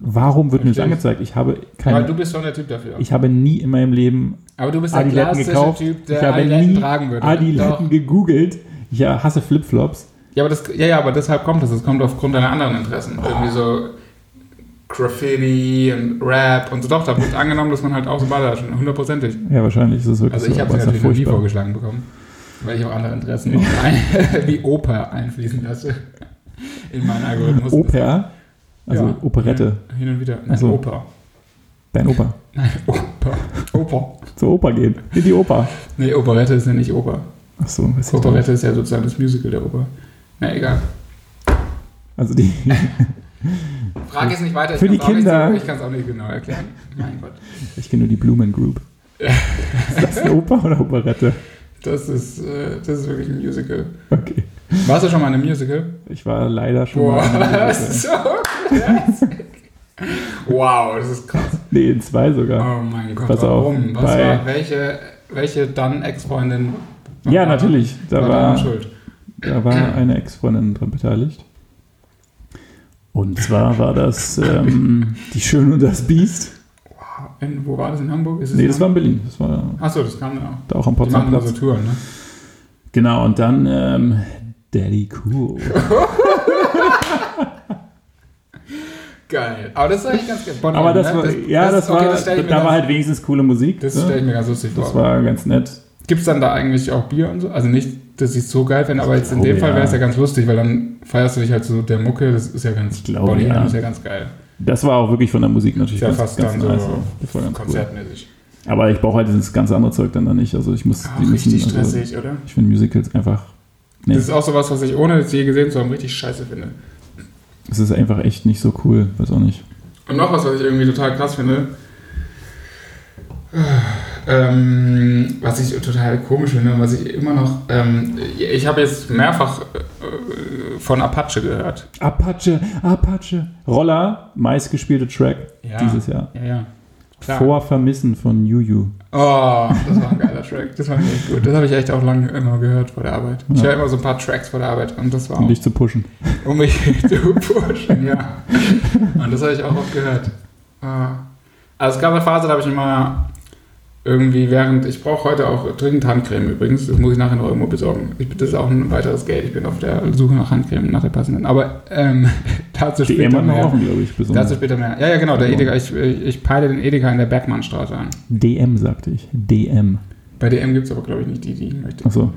warum wird mir das ich. angezeigt? Ich habe keine, du bist schon der Typ dafür. ich habe nie in meinem Leben Aber du bist der Adiletten klassische gekauft. Typ, ich der habe Adiletten nie tragen würde. Doch. Adiletten gegoogelt. Ich ja, hasse Flipflops. Ja, aber das, ja, ja, aber deshalb kommt das. Es kommt aufgrund deiner anderen Interessen. Irgendwie so Graffiti und Rap und so. Doch, da wird angenommen, dass man halt auch so Badelatschen, hundertprozentig. Ja, wahrscheinlich ist es wirklich Also so. ich habe es natürlich noch nie vorgeschlagen bekommen, weil ich auch andere Interessen [laughs] wie [laughs] Oper einfließen lasse in meinen Algorithmus. Oper, also Ja. Operette. Hin und wieder. Nein, Ach so. Oper. Dein Opa. [laughs] Nein, Oper. Oper. Zur Oper gehen. In die Oper. Nee, Operette ist ja nicht Oper. Ach so, was ist? Operette ist ja sozusagen das Musical der Oper. Na egal. Also die, [laughs] Frage ist nicht weiter. Ich Für die nicht Kinder. So, ich kann es auch nicht genau erklären. Mein Gott. ich kenne nur die Blumen Group. [laughs] Ist das eine Oper oder Operette? Das ist, äh, das ist wirklich ein Musical. Okay. Warst du schon mal in einem Musical? Ich war leider schon Boah, mal in einem [laughs] das ist Musical. so krass. Wow, das ist krass. Nee, in zwei sogar. Oh mein Gott, Pass auf, warum? Was bei- war, welche, welche dann Ex-Freundin? Ja, natürlich. Da war war, schuld. da war eine Ex-Freundin dran beteiligt. Und zwar war das ähm, Die Schöne und das Biest. Wow. In, wo war das? In Hamburg? Ist Nee, das war in Hamburg? Berlin. Das war Achso, das kam dann auch. da auch am Potsdamer da Platz. so Touren, ne? Genau, und dann ähm, Daddy Cool. [laughs] Geil. Aber das ist eigentlich ganz geil. Bonn Aber das ne? war, ja, das, okay, war, das stell ich mir da ganz- war halt wenigstens coole Musik. Das ne? stelle ich mir ganz lustig Das vor. war ganz nett. Gibt es dann da eigentlich auch Bier und so? Also nicht, dass ich es so geil finde, aber jetzt in glaube, dem Fall ja. wäre es ja ganz lustig, weil dann feierst du dich halt so der Mucke, das ist ja ganz, glaube, Bonnie ja. Ist ja ganz geil. Das war auch wirklich von der Musik natürlich ja ganz, fast ganz dann so nice. Das war ganz cool. konzertmäßig. Aber ich brauche halt dieses ganze andere Zeug dann da nicht. Also ich muss, Auch die müssen, richtig also, stressig, oder? ich finde Musicals einfach, nee, Das ist auch sowas, was ich ohne es je gesehen zu haben richtig scheiße finde. es ist einfach echt nicht so cool. Weiß auch nicht. Und noch was, was ich irgendwie total krass finde, ähm, was ich total komisch finde und was ich immer noch, ähm, ich habe jetzt mehrfach äh, von Apache gehört. Apache, Apache. Roller, meistgespielte Track Ja. dieses Jahr. Ja, ja. Klar. Vor Vermissen von Juju. Oh, das war ein geiler Track. Das fand ich echt gut. Das habe ich echt auch lange immer gehört vor der Arbeit. Ich Ja. höre immer so ein paar Tracks vor der Arbeit und das war Um auch, dich zu pushen. um mich [laughs] zu pushen, ja. Und das habe ich auch oft gehört. Ah. Also es gab eine Phase, da habe ich immer irgendwie während, ich brauche heute auch dringend Handcreme übrigens, das muss ich nachher noch irgendwo besorgen. Ich, das ist auch ein weiteres Geld, ich bin auf der Suche nach Handcreme, nach der passenden. Aber ähm, [laughs] dazu Die später mehr. auch, glaube ich, besonders. Dazu später mehr. Ja, ja, genau, der Edeka, ich, ich peile den Edeka in der Bergmannstraße an. DM, sagte ich. DM. Bei DM gibt es aber, glaube ich, nicht die, die ich möchte. Achso.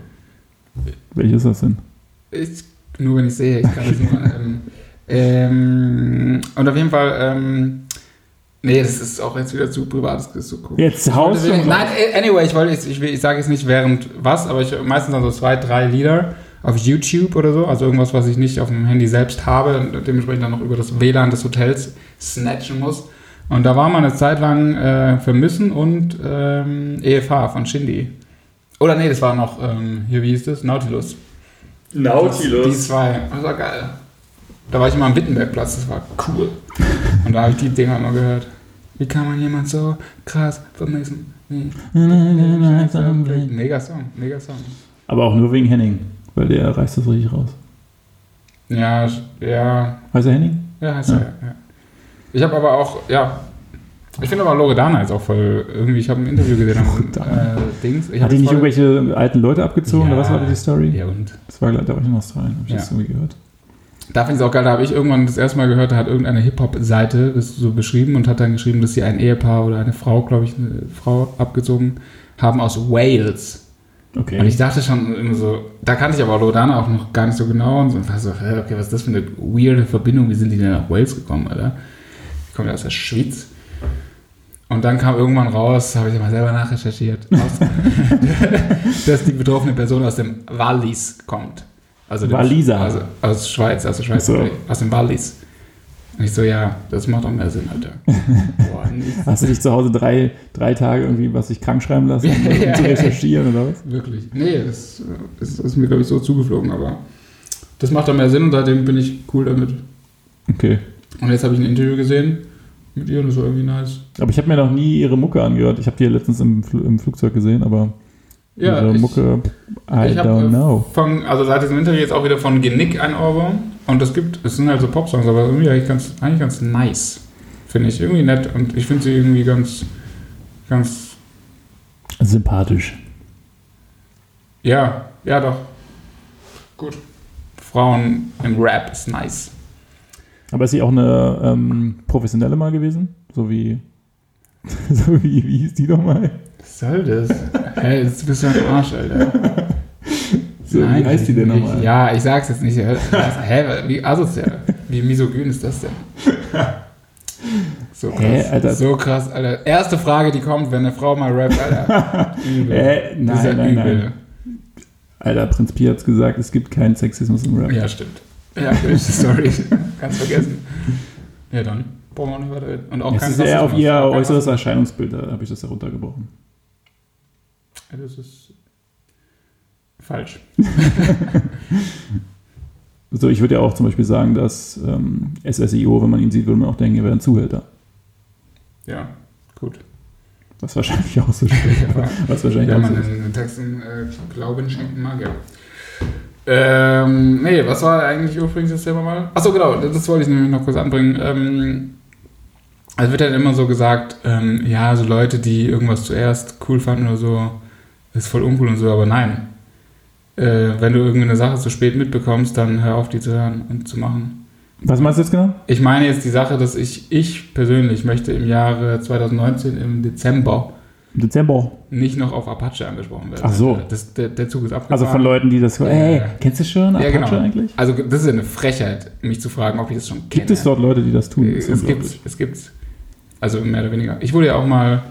Welches ist das denn? Ich, nur wenn ich sehe, ich kann das nur. [laughs] ähm, ähm, und auf jeden Fall, ähm, nee, das ist auch jetzt wieder zu privat, das ist zu cool. Jetzt haust du. Nein, anyway, ich wollte, jetzt- ich, will- ich sage jetzt nicht während was, aber ich meistens dann so zwei, drei Lieder auf YouTube oder so, also irgendwas, was ich nicht auf dem Handy selbst habe und dementsprechend dann noch über das WLAN des Hotels snatchen muss. Und da war mal eine Zeit lang äh, Vermissen und ähm, EFH von Shindy. Oder nee, das war noch, ähm, hier, wie hieß das? Nautilus. Die zwei, das war geil. Da war ich immer am Wittenbergplatz, das war cool. Und da habe ich die Dinger immer gehört. Wie kann man jemand so krass vermissen? Mega Song, mega Song. Aber auch nur wegen Henning, weil der reißt das richtig raus. Ja, ja, Heißt er Henning? ja, heißt Ja. er, ja. Ich habe aber auch, ja, ich finde aber Loredana jetzt auch voll, irgendwie, ich habe ein Interview gesehen am äh, Dings. Ich Hat die nicht irgendwelche alten Leute abgezogen Ja. oder was war die Story? Ja, und Das war, da war ich in Australien, habe ich Ja. das irgendwie gehört. Da finde ich es auch geil, da habe ich irgendwann das erste Mal gehört, da hat irgendeine Hip-Hop-Seite das so beschrieben und hat dann geschrieben, dass sie ein Ehepaar oder eine Frau, glaube ich, eine Frau abgezogen haben aus Wales. Okay. Und ich dachte schon immer so, da kannte ich aber Loredana auch noch gar nicht so genau und so, und war so, okay, was ist das für eine weirde Verbindung, wie sind die denn nach Wales gekommen, Alter? Die kommen ja aus der Schweiz. Und dann kam irgendwann raus, habe ich mal selber nachrecherchiert, [laughs] [laughs] dass die betroffene Person aus dem Wallis kommt. Also Walliser. Also aus Schweiz, aus der Schweiz, so. aus dem Wallis. Und ich so, ja, das macht auch mehr Sinn, Alter. [laughs] Boah, Hast du dich zu Hause drei, drei Tage irgendwie was sich krank schreiben lassen, [laughs] um Ja, zu ja. recherchieren oder was? Wirklich. Nee, das, das ist mir, glaube ich, so zugeflogen, aber das macht dann mehr Sinn und seitdem bin ich cool damit. Okay. Und jetzt habe ich ein Interview gesehen mit ihr und das war irgendwie nice. Aber ich habe mir noch nie ihre Mucke angehört. Ich habe die ja letztens im, Fl im Flugzeug gesehen, aber Ja, ich, Mucke, I ich don't äh, know. von, also seit diesem Interview jetzt auch wieder von Genick ein Ohrwurm und es gibt, es sind halt so Popsongs, aber irgendwie eigentlich ganz, eigentlich ganz nice. Finde ich irgendwie nett und ich finde sie irgendwie ganz, ganz, Sympathisch. ja, ja doch. Gut. Frauen im Rap ist nice. Aber ist sie auch eine ähm, professionelle mal gewesen? So wie. [laughs] so wie, wie hieß die nochmal? Was soll das? Hä, jetzt bist du ein Arsch, Alter. So, wie heißt die denn nochmal? Ja, ich sag's jetzt nicht. Hä, wie asozial. Wie misogyn ist das denn? So krass. Hä, Alter? So krass, Alter. Erste Frage, die kommt, wenn eine Frau mal rappt, Alter. [laughs] Übel. Das ist ja nein, nein, übel. nein. Alter, Prinz Pi hat's gesagt, es gibt keinen Sexismus im Rap. Ja, stimmt. Ja, Story. Ganz vergessen. Ja, dann brauchen wir auch nicht weiter reden. Und auch Es kein ist eher auf ihr äußeres Erscheinungsbild, da habe ich das heruntergebrochen. Ja, Das ist falsch. [laughs] So, ich würde ja auch zum Beispiel sagen, dass ähm, SSIO, wenn man ihn sieht, würde man auch denken, er wäre ein Zuhälter. Ja, gut. Was wahrscheinlich auch so stimmt. [laughs] Aber Was wahrscheinlich Wenn auch man so ist. in den Texten äh, Glauben schenken mag, ja. Ähm, nee, was war eigentlich übrigens das Thema mal? Achso, genau, das wollte ich nämlich noch kurz anbringen. Ähm, es wird halt immer so gesagt, ähm, ja, so Leute, die irgendwas zuerst cool fanden oder so, ist voll uncool und so, aber nein. Äh, wenn du irgendwie eine Sache zu spät mitbekommst, dann hör auf, die zu hören und zu machen. Was meinst du jetzt genau? Ich meine jetzt die Sache, dass ich, ich persönlich möchte im Jahre 2019 im Dezember Im Dezember. nicht noch auf Apache angesprochen werden. Ach so. Das, der, der Zug ist abgefahren. Also von Leuten, die das. Ja. Ey, kennst du schon Ja, Apache genau. eigentlich? Also das ist ja eine Frechheit, mich zu fragen, ob ich das schon kenne. Gibt es dort Leute, die das tun? Das Es gibt es Also mehr oder weniger. Ich wurde ja auch mal,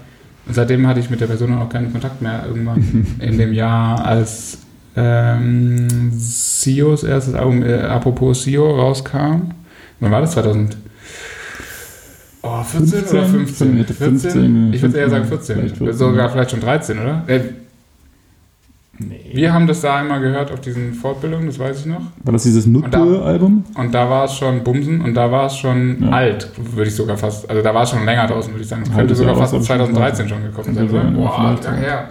seitdem hatte ich mit der Person auch keinen Kontakt mehr irgendwann [laughs] in dem Jahr, als ähm, Sios erstes Album, äh, apropos Sio, rauskam. Wann war das? 2000? Oh, 14 oder 15? 15? Mitte 15, Ich würde eher sagen 15, 14. vielleicht 14. Sogar vielleicht schon 13, oder? Äh, Nee. wir haben das da einmal gehört auf diesen Fortbildungen, das weiß ich noch. War das dieses da- Nutbull-Album? Und da war es schon Bumsen und da war es schon Ja. alt, würde ich sogar fast. Also da war es schon länger draußen, würde ich sagen. Es könnte sogar fast so 2013 schon gekommen sein. Sein, Boah, ja. her.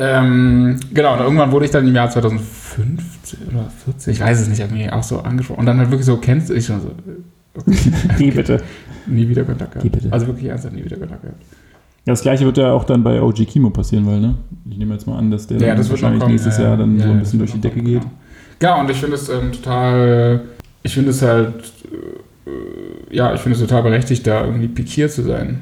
Ähm, genau, und irgendwann wurde ich dann im Jahr 2015 oder 14, ich weiß es nicht, hat mich auch so angesprochen. Und dann halt wirklich so, kennst du ich schon so, [laughs] okay, Geh bitte. nie wieder Kontakt gehabt. Also wirklich ernsthaft nie wieder Kontakt gehabt. Das gleiche wird ja auch dann bei OG Kimo passieren, weil, ne? Ich nehme jetzt mal an, dass der Ja, das wahrscheinlich kommen. nächstes ja, Jahr dann ja, so ja, ein bisschen durch die Decke kommen, geht. Genau. Ja, und ich finde es ähm, total, ich finde es halt, äh, ja, ich finde es total berechtigt, da irgendwie pikiert zu sein.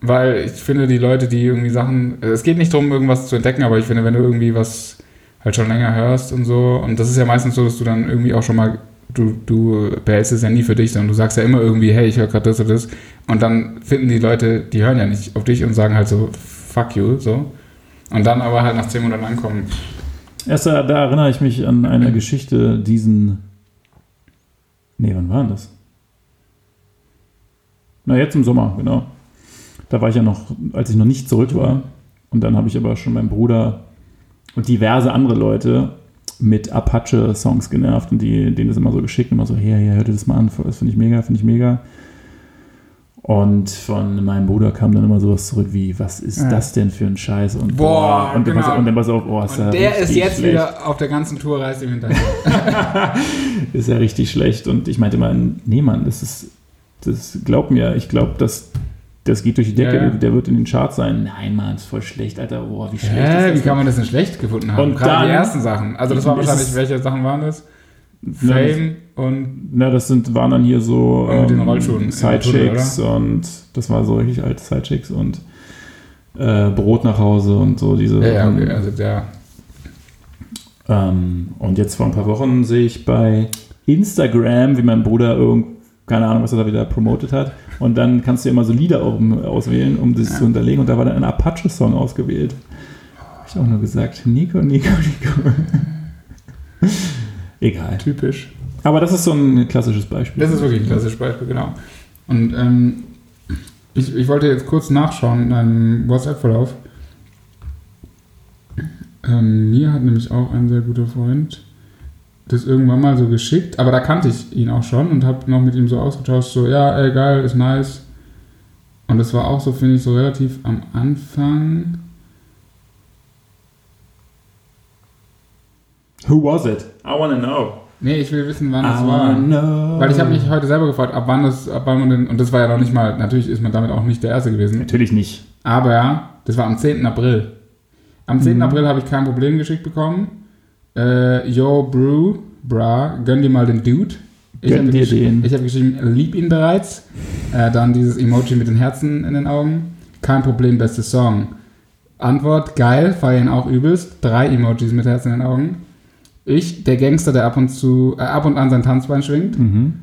Weil ich finde, die Leute, die irgendwie Sachen, also es geht nicht darum, irgendwas zu entdecken, aber ich finde, wenn du irgendwie was halt schon länger hörst und so, und das ist ja meistens so, dass du dann irgendwie auch schon mal, du, du behältst es ja nie für dich, sondern du sagst ja immer irgendwie, hey, ich höre gerade das und das, und dann finden die Leute, die hören ja nicht auf dich und sagen halt so, fuck you, so. Und dann aber halt nach zehn Monaten ankommen, Erst da, da erinnere ich mich an eine Geschichte, diesen. Nee, wann war denn das? Na, jetzt im Sommer, genau. Da war ich ja noch, als ich noch nicht zurück war. Und dann habe ich aber schon meinen Bruder und diverse andere Leute mit Apache-Songs genervt und die, denen das immer so geschickt, immer so, hier, hier, hört ihr das mal an, das finde ich mega, finde ich mega. Und von meinem Bruder kam dann immer sowas zurück wie, was ist Ja. das denn für ein Scheiß? Und Boah, und, dann genau. und dann pass auf, oh, ist Und der ist jetzt schlecht. wieder auf der ganzen Tour reist ihm hinterher. [laughs] Ist ja richtig schlecht. Und ich meinte mal, nee, Mann, das ist, das glaub mir, ich glaube, das, das geht durch die Decke, Ja, ja. der wird in den Charts sein. Nein, Mann, ist voll schlecht, Alter. Boah, wie schlecht Hä, ist wie das kann man das denn schlecht gefunden haben? Und Gerade dann- die ersten Sachen. Also das war wahrscheinlich, welche Sachen waren das? Na, Fame und Na, das sind, waren dann hier so mit den ähm, Rollschuhen Sidechicks und das war so richtig alte Sidechicks und äh, Brot nach Hause und so diese ja, ja, okay, also der Ähm, und jetzt vor ein paar Wochen sehe ich bei Instagram, wie mein Bruder irgend, keine Ahnung, was er da wieder promotet hat. Und dann kannst du immer so Lieder auswählen, um das Ja. zu hinterlegen. Und da war dann ein Apache-Song ausgewählt. Habe ich auch nur gesagt, Nico, Nico, Nico. [laughs] Egal. typisch. Aber das ist so ein klassisches Beispiel. Das ist wirklich ein klassisches Beispiel, genau. Und ähm, ich, ich wollte jetzt kurz nachschauen in deinem WhatsApp-Verlauf. Ähm, mir hat nämlich auch ein sehr guter Freund das irgendwann mal so geschickt, aber da kannte ich ihn auch schon und habe noch mit ihm so ausgetauscht, so, ja, ey, geil, ist nice. Und das war auch so, finde ich, so relativ am Anfang. Who was it? I wanna know. Nee, ich will wissen, wann I das war. know. Weil ich habe mich heute selber gefragt, ab wann das, ab wann man denn, und das war ja noch nicht mal, natürlich ist man damit auch nicht der Erste gewesen, Natürlich nicht. aber das war am 10. April. Am 10. Mhm. April habe ich kein Problem geschickt bekommen. Äh, Yo, Brew, bra, gönn dir mal den Dude. Ich Gönn habe dir den. Ich habe geschrieben, lieb ihn bereits. Äh, dann dieses Emoji mit den Herzen in den Augen. Kein Problem, beste Song. Antwort, geil, feiern auch übelst. Drei Emojis mit Herzen in den Augen. Ich, der Gangster, der ab und zu, äh, ab und an sein Tanzbein schwingt. Mhm.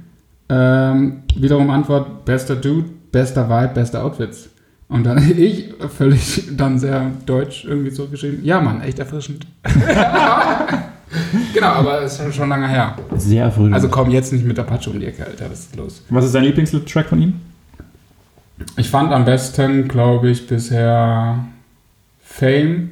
Ähm, wiederum Antwort, bester Dude, bester Vibe, bester Outfits. Und dann [laughs] ich, völlig dann sehr deutsch irgendwie zurückgeschrieben, ja Mann, echt erfrischend. [laughs] genau, aber es ist schon lange her. Sehr erfrischend. Also komm jetzt nicht mit Apache um die Ecke, Alter, was ist los? was ist dein Lieblingstrack von ihm? Ich fand am besten, glaube ich, bisher Fame,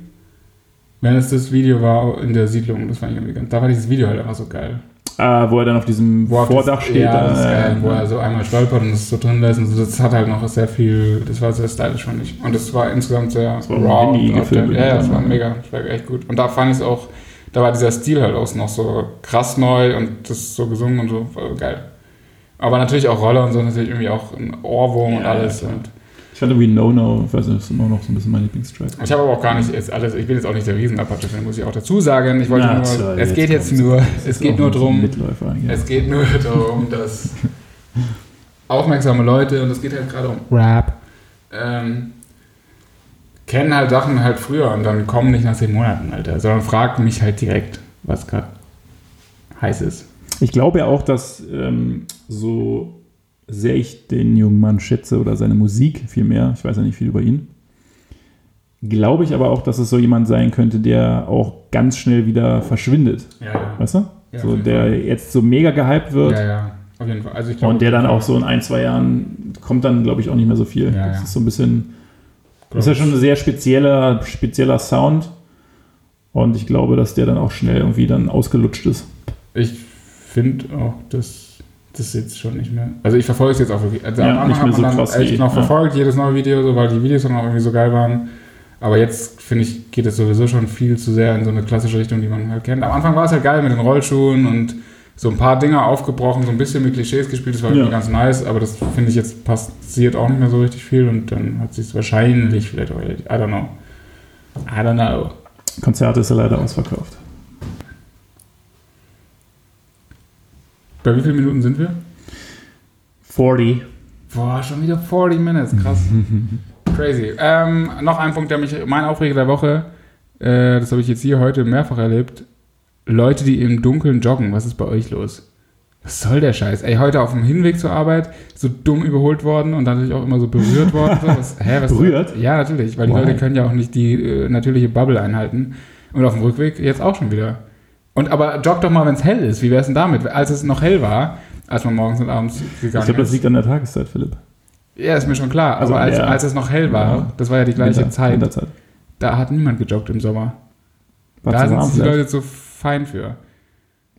wenn es das Video war in der Siedlung. Das fand ich irgendwie ganz, da war dieses Video halt einfach so geil. Ah, wo er dann auf diesem Wo er Vordach das- steht. Ja, das ist äh, geil, wo er so einmal stolpert und es so drin lässt. Und so, das hat halt noch sehr viel, das war sehr stylisch, fand ich. Und das war insgesamt sehr Das war ein Handy und gefilmt, Ja, ja, das war ja. mega, das war echt gut. Und da fand ich es auch, da war dieser Stil halt auch noch so krass neu und das so gesungen und so, geil. Aber natürlich auch Rolle und so, natürlich irgendwie auch ein Ohrwurm und Ja, alles. ja, und Ich fand irgendwie No No, ich weiß nicht, ist immer noch so ein bisschen mein Lieblingstrack. ich habe aber auch gar nicht jetzt alles, ich bin jetzt auch nicht der riesen Apache-Fan, muss ich auch dazu sagen. Ich wollte Na, nur, tja, es jetzt geht jetzt nur, es geht nur [laughs] drum. Es geht nur darum, dass aufmerksame Leute, und es geht halt gerade um Rap, ähm, kennen halt Sachen halt früher und dann kommen nicht nach zehn Monaten, Alter, sondern fragen mich halt direkt, was gerade heiß ist. Ich glaube ja auch, dass ähm, so sehr ich den jungen Mann schätze oder seine Musik vielmehr, ich weiß ja nicht viel über ihn, glaube ich aber auch, dass es so jemand sein könnte, der auch ganz schnell wieder verschwindet. Ja, ja. Weißt du? Ja, so, der Fall. jetzt so mega gehypt wird Ja, ja, auf jeden Fall. Also ich glaube, und der dann auch so in ein, zwei Jahren kommt dann, glaube ich, auch nicht mehr so viel. Ja, das ja. ist so ein bisschen, das ist ja schon ein sehr spezieller, spezieller Sound und ich glaube, dass der dann auch schnell irgendwie dann ausgelutscht ist. Ich finde auch, dass das jetzt schon nicht mehr. Also ich verfolge es jetzt auch wirklich. Also Ja, am Anfang nicht mehr so krass echt wie- noch ja. verfolgt, jedes neue Video, so, weil die Videos dann auch irgendwie so geil waren. Aber jetzt, finde ich, geht es sowieso schon viel zu sehr in so eine klassische Richtung, die man halt kennt. Am Anfang war es halt geil mit den Rollschuhen und so ein paar Dinge aufgebrochen, so ein bisschen mit Klischees gespielt, das war Ja. ganz nice, aber das finde ich jetzt passiert auch nicht mehr so richtig viel und dann hat sich wahrscheinlich vielleicht auch erledigt. I don't know. I don't know. Konzerte ist ja leider ausverkauft. Bei wie vielen Minuten sind wir? 40. Boah, schon wieder 40 Minutes, krass. [laughs] Crazy. Ähm, noch ein Punkt, der mich, mein Aufreger der Woche, äh, das habe ich jetzt hier heute mehrfach erlebt. Leute, die im Dunkeln joggen, was ist bei euch los? Was soll der Scheiß? Ey, heute auf dem Hinweg zur Arbeit so dumm überholt worden und natürlich auch immer so berührt worden. So. Was, hä, was Berührt? Ja, natürlich, weil die? Leute können ja auch nicht die äh, natürliche Bubble einhalten. Und auf dem Rückweg jetzt auch schon wieder. Und aber jogg doch mal, wenn es hell ist. Wie wäre es denn damit? Als es noch hell war, als man morgens und abends Ich gegangen glaube, das ist. liegt an der Tageszeit, Philipp. Ja, ist mir schon klar. Also aber als, ja. als es noch hell war, Ja. das war ja die gleiche Winter- Zeit, Winterzeit. da hat niemand gejoggt im Sommer. War da sind die. Leute so fein für.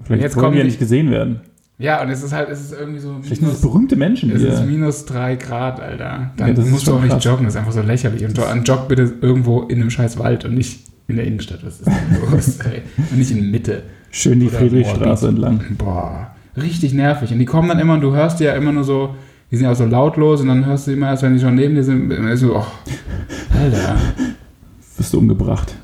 Vielleicht jetzt wollen kommen die ja nicht gesehen werden. Ja, und es ist halt, es ist irgendwie so Vielleicht sind das berühmte Menschen es ist hier. minus drei Grad, Alter. Dann Ja, musst du auch nicht krass. joggen, das ist einfach so lächerlich. Und jo- und jogg bitte irgendwo in einem scheiß Wald und nicht in der Innenstadt. Was ist denn los, [laughs] ey? Und nicht in Mitte. Schön die Friedrichstraße entlang. Boah, richtig nervig. Und die kommen dann immer und du hörst die ja immer nur so, die sind ja auch so lautlos und dann hörst du immer erst, wenn die schon neben dir sind, immer so, oh, [laughs] Alter. Wirst du umgebracht.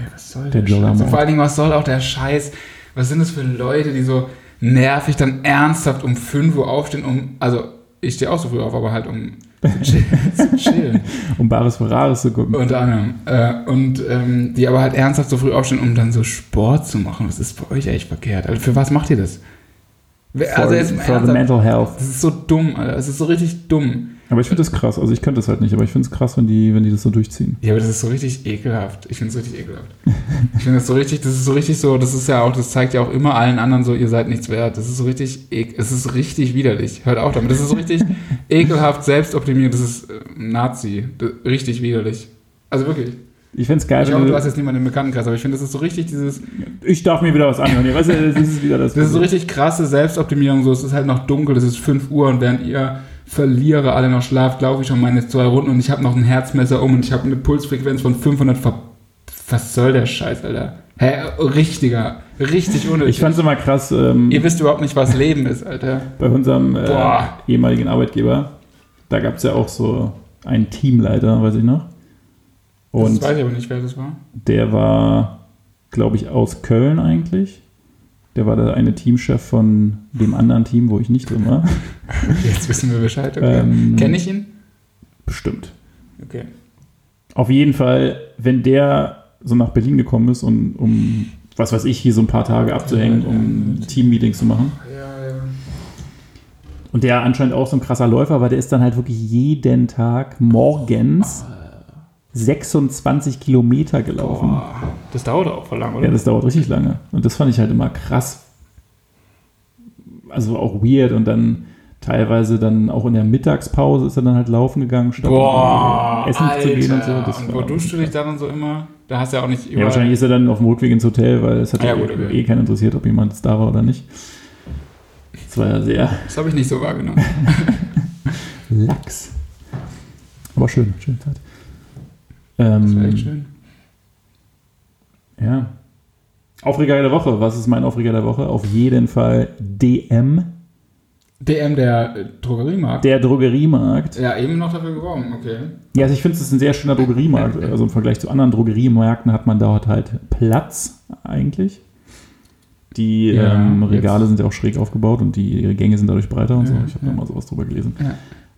Ey, was soll Der der, Scheiß? Jogger Und Vor allen Dingen, was soll auch der Scheiß? Was sind das für Leute, die so nervig dann ernsthaft um 5 Uhr aufstehen, um, also ich stehe auch so früh auf, aber halt um zu chillen. [laughs] zu chillen. Um Bares Ferraris zu gucken. Unter anderem. Äh, und ähm, die aber halt ernsthaft so früh aufstehen, um dann so Sport zu machen. Was ist bei euch eigentlich verkehrt? Also für was macht ihr das? For, also jetzt for the mental health. das ist so dumm, Alter. Es ist so richtig dumm. Aber ich finde das krass. Also ich könnte das halt nicht, aber ich finde es krass, wenn die, wenn die das so durchziehen. Ja, aber das ist so richtig ekelhaft. Ich finde es richtig ekelhaft. Ich finde das so richtig, das ist so richtig so, das ist ja auch, das zeigt ja auch immer allen anderen so, ihr seid nichts wert. Das ist so richtig, es ist richtig widerlich. Hört auch damit. Das ist so richtig [laughs] ekelhaft, selbstoptimiert. Das ist äh, Nazi. Das, richtig widerlich. Also wirklich. Ich finde es geil, Ich hoffe, du hast jetzt niemanden im Bekanntenkreis, aber ich finde, das ist so richtig dieses, ich darf mir wieder was anhören. Weißt du, das ist wieder das. das ist so richtig krasse Selbstoptimierung. So, es ist halt noch dunkel, es ist 5 Uhr und während ihr Verlierer alle noch schlaft, laufe ich schon meine zwei Runden und ich habe noch ein Herzmesser um und ich habe eine Pulsfrequenz von 500 ver Was soll der Scheiß, Alter? Hä, richtiger, richtig unnötig. ich fand es immer krass ähm, Ihr wisst überhaupt nicht, was Leben ist, Alter. bei unserem äh, ehemaligen Arbeitgeber. Da gab es ja auch so einen Teamleiter, weiß ich noch. Und das weiß ich aber nicht, wer das war. der war, glaube ich, aus Köln eigentlich. Der war der eine Teamchef von dem anderen Team, wo ich nicht drin war. Jetzt wissen wir Bescheid. Okay. Ähm, Kenne ich ihn? Bestimmt. Okay. Auf jeden Fall, wenn der so nach Berlin gekommen ist, und, um, was weiß ich, hier so ein paar Tage abzuhängen, um Teammeetings zu machen. Ja, ja. Und der anscheinend auch so ein krasser Läufer, weil der ist dann halt wirklich jeden Tag morgens 26 Kilometer gelaufen. Boah, das dauert auch voll lang, oder? Ja, das dauert richtig lange. Und das fand ich halt immer krass. Also auch weird und dann teilweise dann auch in der Mittagspause ist er dann halt laufen gegangen, statt Boah, essen zu gehen und so. Alter. Das und wo duschst du dich dann so immer? Da hast du ja auch nicht Ja, wahrscheinlich ist er dann auf dem Rückweg ins Hotel, weil es hat Ah, ja, gut, okay. eh keinen interessiert, ob jemand da war oder nicht. Das war ja sehr Das habe ich nicht so wahrgenommen. [laughs] lax. Aber schön, schöne Zeit. Das war Ähm, echt schön. ja. Aufreger der Woche. Was ist mein Aufreger der Woche? Auf jeden Fall DM, DM, der äh, Drogeriemarkt. der Drogeriemarkt. ja, eben noch dafür geworben, okay. Ja, also ich finde, es ist ein sehr schöner Drogeriemarkt. Also im Vergleich zu anderen Drogeriemärkten hat man dort halt Platz eigentlich. Die Ja, ähm, jetzt- Regale sind ja auch schräg aufgebaut und die Gänge sind dadurch breiter und so. Ja, Ich habe ja. da mal sowas drüber gelesen. Ja.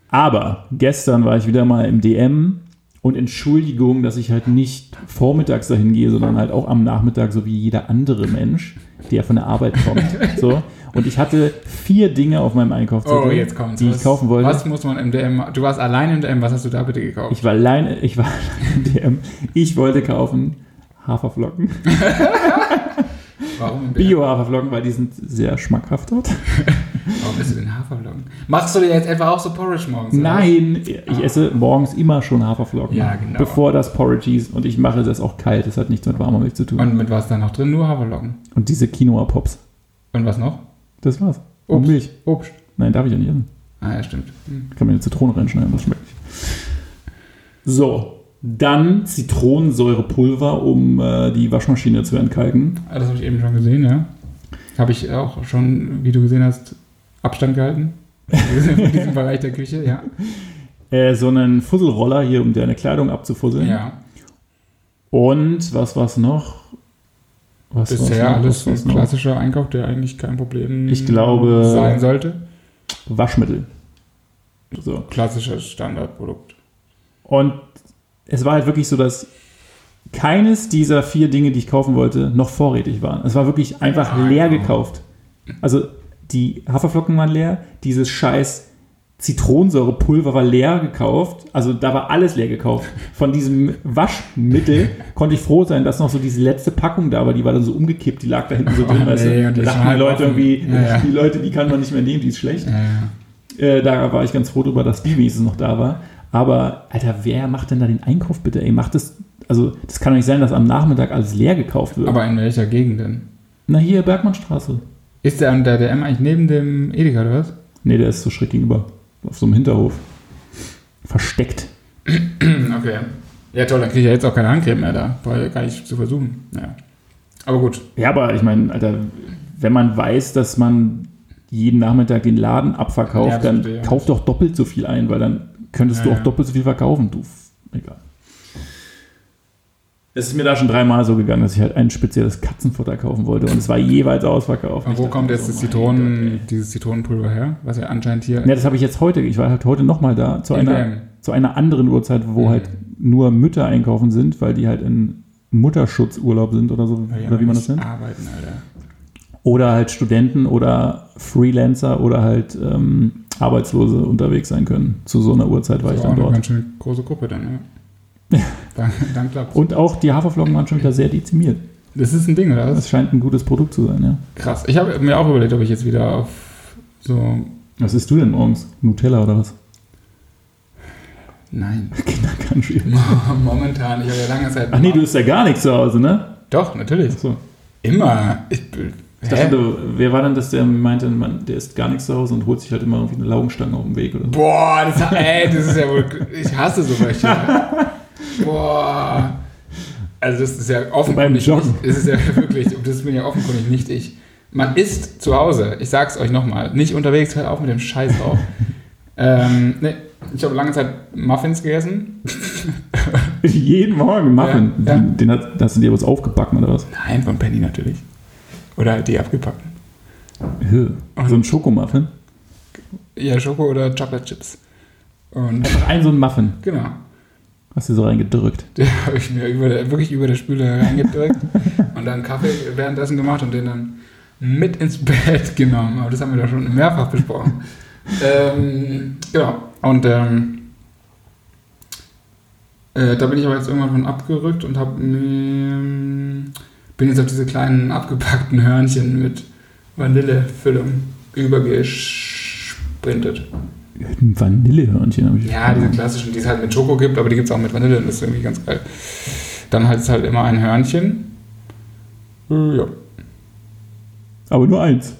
Aber gestern war ich wieder mal im DM und Entschuldigung, dass ich halt nicht vormittags dahin gehe, sondern halt auch am Nachmittag, so wie jeder andere Mensch, der von der Arbeit kommt. [laughs] So. Und ich hatte vier Dinge auf meinem Einkaufszettel, Oh, jetzt kommt's. die was, ich kaufen wollte. Was muss man im DM? Du warst allein im DM, was hast du da bitte gekauft? Ich war alleine, ich war [laughs] allein im DM. Ich wollte kaufen Haferflocken. [laughs] Warum? Bio-Haferflocken, weil die sind sehr schmackhaft dort. Warum isst du den Haferflocken? Machst du dir jetzt etwa auch so Porridge morgens? oder? Nein, ich esse morgens immer schon Haferflocken. Ja, genau. Bevor das Porridge hieß. Und ich mache das auch kalt. Das hat nichts mit warmer Milch zu tun. Und mit was da noch drin? Nur Haferflocken. Und diese Quinoa-Pops. Und was noch? Das war's. Und Obst. Milch. Obst. Nein, darf ich ja nicht essen. Ah, ja, stimmt. Hm. Kann mir eine Zitrone reinschneiden, das schmeckt nicht. So, dann Zitronensäurepulver, um äh, die Waschmaschine zu entkalken. Ah, das habe ich eben schon gesehen, ja. Habe ich auch schon, wie du gesehen hast, Abstand gehalten. [laughs] In diesem Bereich der Küche, ja. Äh, so einen Fusselroller hier, um deine Kleidung abzufusseln. Ja. Und was war's noch? Was Bisher noch? alles Was war's ein noch? klassischer Einkauf, der eigentlich kein Problem Ich glaube- sein sollte. Waschmittel. So. Klassisches Standardprodukt. Und es war halt wirklich so, dass keines dieser vier Dinge, die ich kaufen wollte, noch vorrätig waren. Es war wirklich einfach Ja, leer genau. gekauft. Also die Haferflocken waren leer, dieses scheiß Zitronensäurepulver war leer gekauft. Also da war alles leer gekauft. Von diesem Waschmittel [laughs] konnte ich froh sein, dass noch so diese letzte Packung da war. Die war dann so umgekippt, die lag da hinten so drin. Oh, weißt nee, du? Da dachten die Schalen Leute offen. irgendwie, ja. die Leute, die kann man nicht mehr nehmen, die ist schlecht. Ja, ja. Äh, da war ich ganz froh drüber, dass die wenigstens noch da war. Aber, Alter, wer macht denn da den Einkauf bitte? Ey, macht das. Also, das kann doch nicht sein, dass am Nachmittag alles leer gekauft wird. Aber in welcher Gegend denn? Na, hier, Bergmannstraße. Ist der an der DM eigentlich neben dem Edeka oder was? Nee, der ist so schräg gegenüber. Auf so einem Hinterhof. Versteckt. [clears throat] Okay. Ja, toll, dann kriege ich ja jetzt auch keine Handcreme mehr da. Brauche ich ja gar nicht zu versuchen. Ja. Aber gut. Ja, aber ich meine, Alter, wenn man weiß, dass man jeden Nachmittag den Laden abverkauft, Ja, dann verstehe kauf doch doppelt so viel ein, weil dann könntest Ja, du auch doppelt so viel verkaufen. Du, egal. Es ist mir da schon dreimal so gegangen, dass ich halt ein spezielles Katzenfutter kaufen wollte und es war jeweils ausverkauft. Und Ich wo kommt jetzt so, Zitronen, Gott, dieses Zitronenpulver her? Was ja anscheinend hier. Ja, das habe ich jetzt heute. Ich war halt heute nochmal da zu in einer, zu einer anderen Uhrzeit, wo Mhm. halt nur Mütter einkaufen sind, weil die halt in Mutterschutzurlaub sind oder so, die oder wie man das nennt. Arbeiten, Alter. Oder halt Studenten oder Freelancer oder halt ähm, Arbeitslose unterwegs sein können. Zu so einer Uhrzeit war ich dann eine dort. ganz schön große Gruppe dann, ja. Dann, dann klappt's. Und auch die Haferflocken waren schon wieder sehr dezimiert. Das ist ein Ding, oder? Das scheint ein gutes Produkt zu sein, ja. Krass. Ich habe mir auch überlegt, ob ich jetzt wieder auf so. Was isst du denn morgens? Nutella oder was? Nein. [laughs] Kindercountry. [laughs] Momentan, ich habe ja lange Zeit. Ach nee, du isst ja gar nichts zu Hause, ne? Doch, natürlich. Ach so. Immer. Ich, Ich dachte, wer war denn das, der meinte, man, der isst gar nichts zu Hause und holt sich halt immer irgendwie eine Laugenstange auf dem Weg oder so? Boah, das, ey, das ist ja wohl. Ich hasse sowas hier. [laughs] Boah. Also, das ist ja offenkundig. Beim Joggen. Nicht, das ist ja wirklich, das bin ja offenkundig nicht ich. Man isst zu Hause, ich sag's euch nochmal, nicht unterwegs, hört auf mit dem Scheiß drauf. [laughs] ähm, nee, ich habe lange Zeit Muffins gegessen. [laughs] Jeden Morgen Muffin. Ja, ja. Den, hat, hast du dir was aufgebacken oder was? Nein, von Penny natürlich. Oder halt die abgepackten. Hö. So ein Schokomuffin? Ja, Schoko oder Chocolate Chips. Und Einfach ein so ein Muffin. genau. Hast du so reingedrückt. [laughs] Den habe ich mir über der, wirklich über der Spüle reingedrückt und dann Kaffee währenddessen gemacht und den dann mit ins Bett [laughs] genommen. Aber das haben wir doch schon mehrfach besprochen. ähm, genau. Und ähm, äh, da bin ich aber jetzt irgendwann von abgerückt und habe mir bin jetzt auf diese kleinen abgepackten Hörnchen mit Vanillefüllung übergesprintet. Ein Vanillehörnchen habe ich. Ja, diese klassischen, die es halt mit Schoko gibt, aber die gibt es auch mit Vanille und das ist irgendwie ganz geil. Dann halt ist halt immer ein Hörnchen. Äh, Ja. Aber nur eins.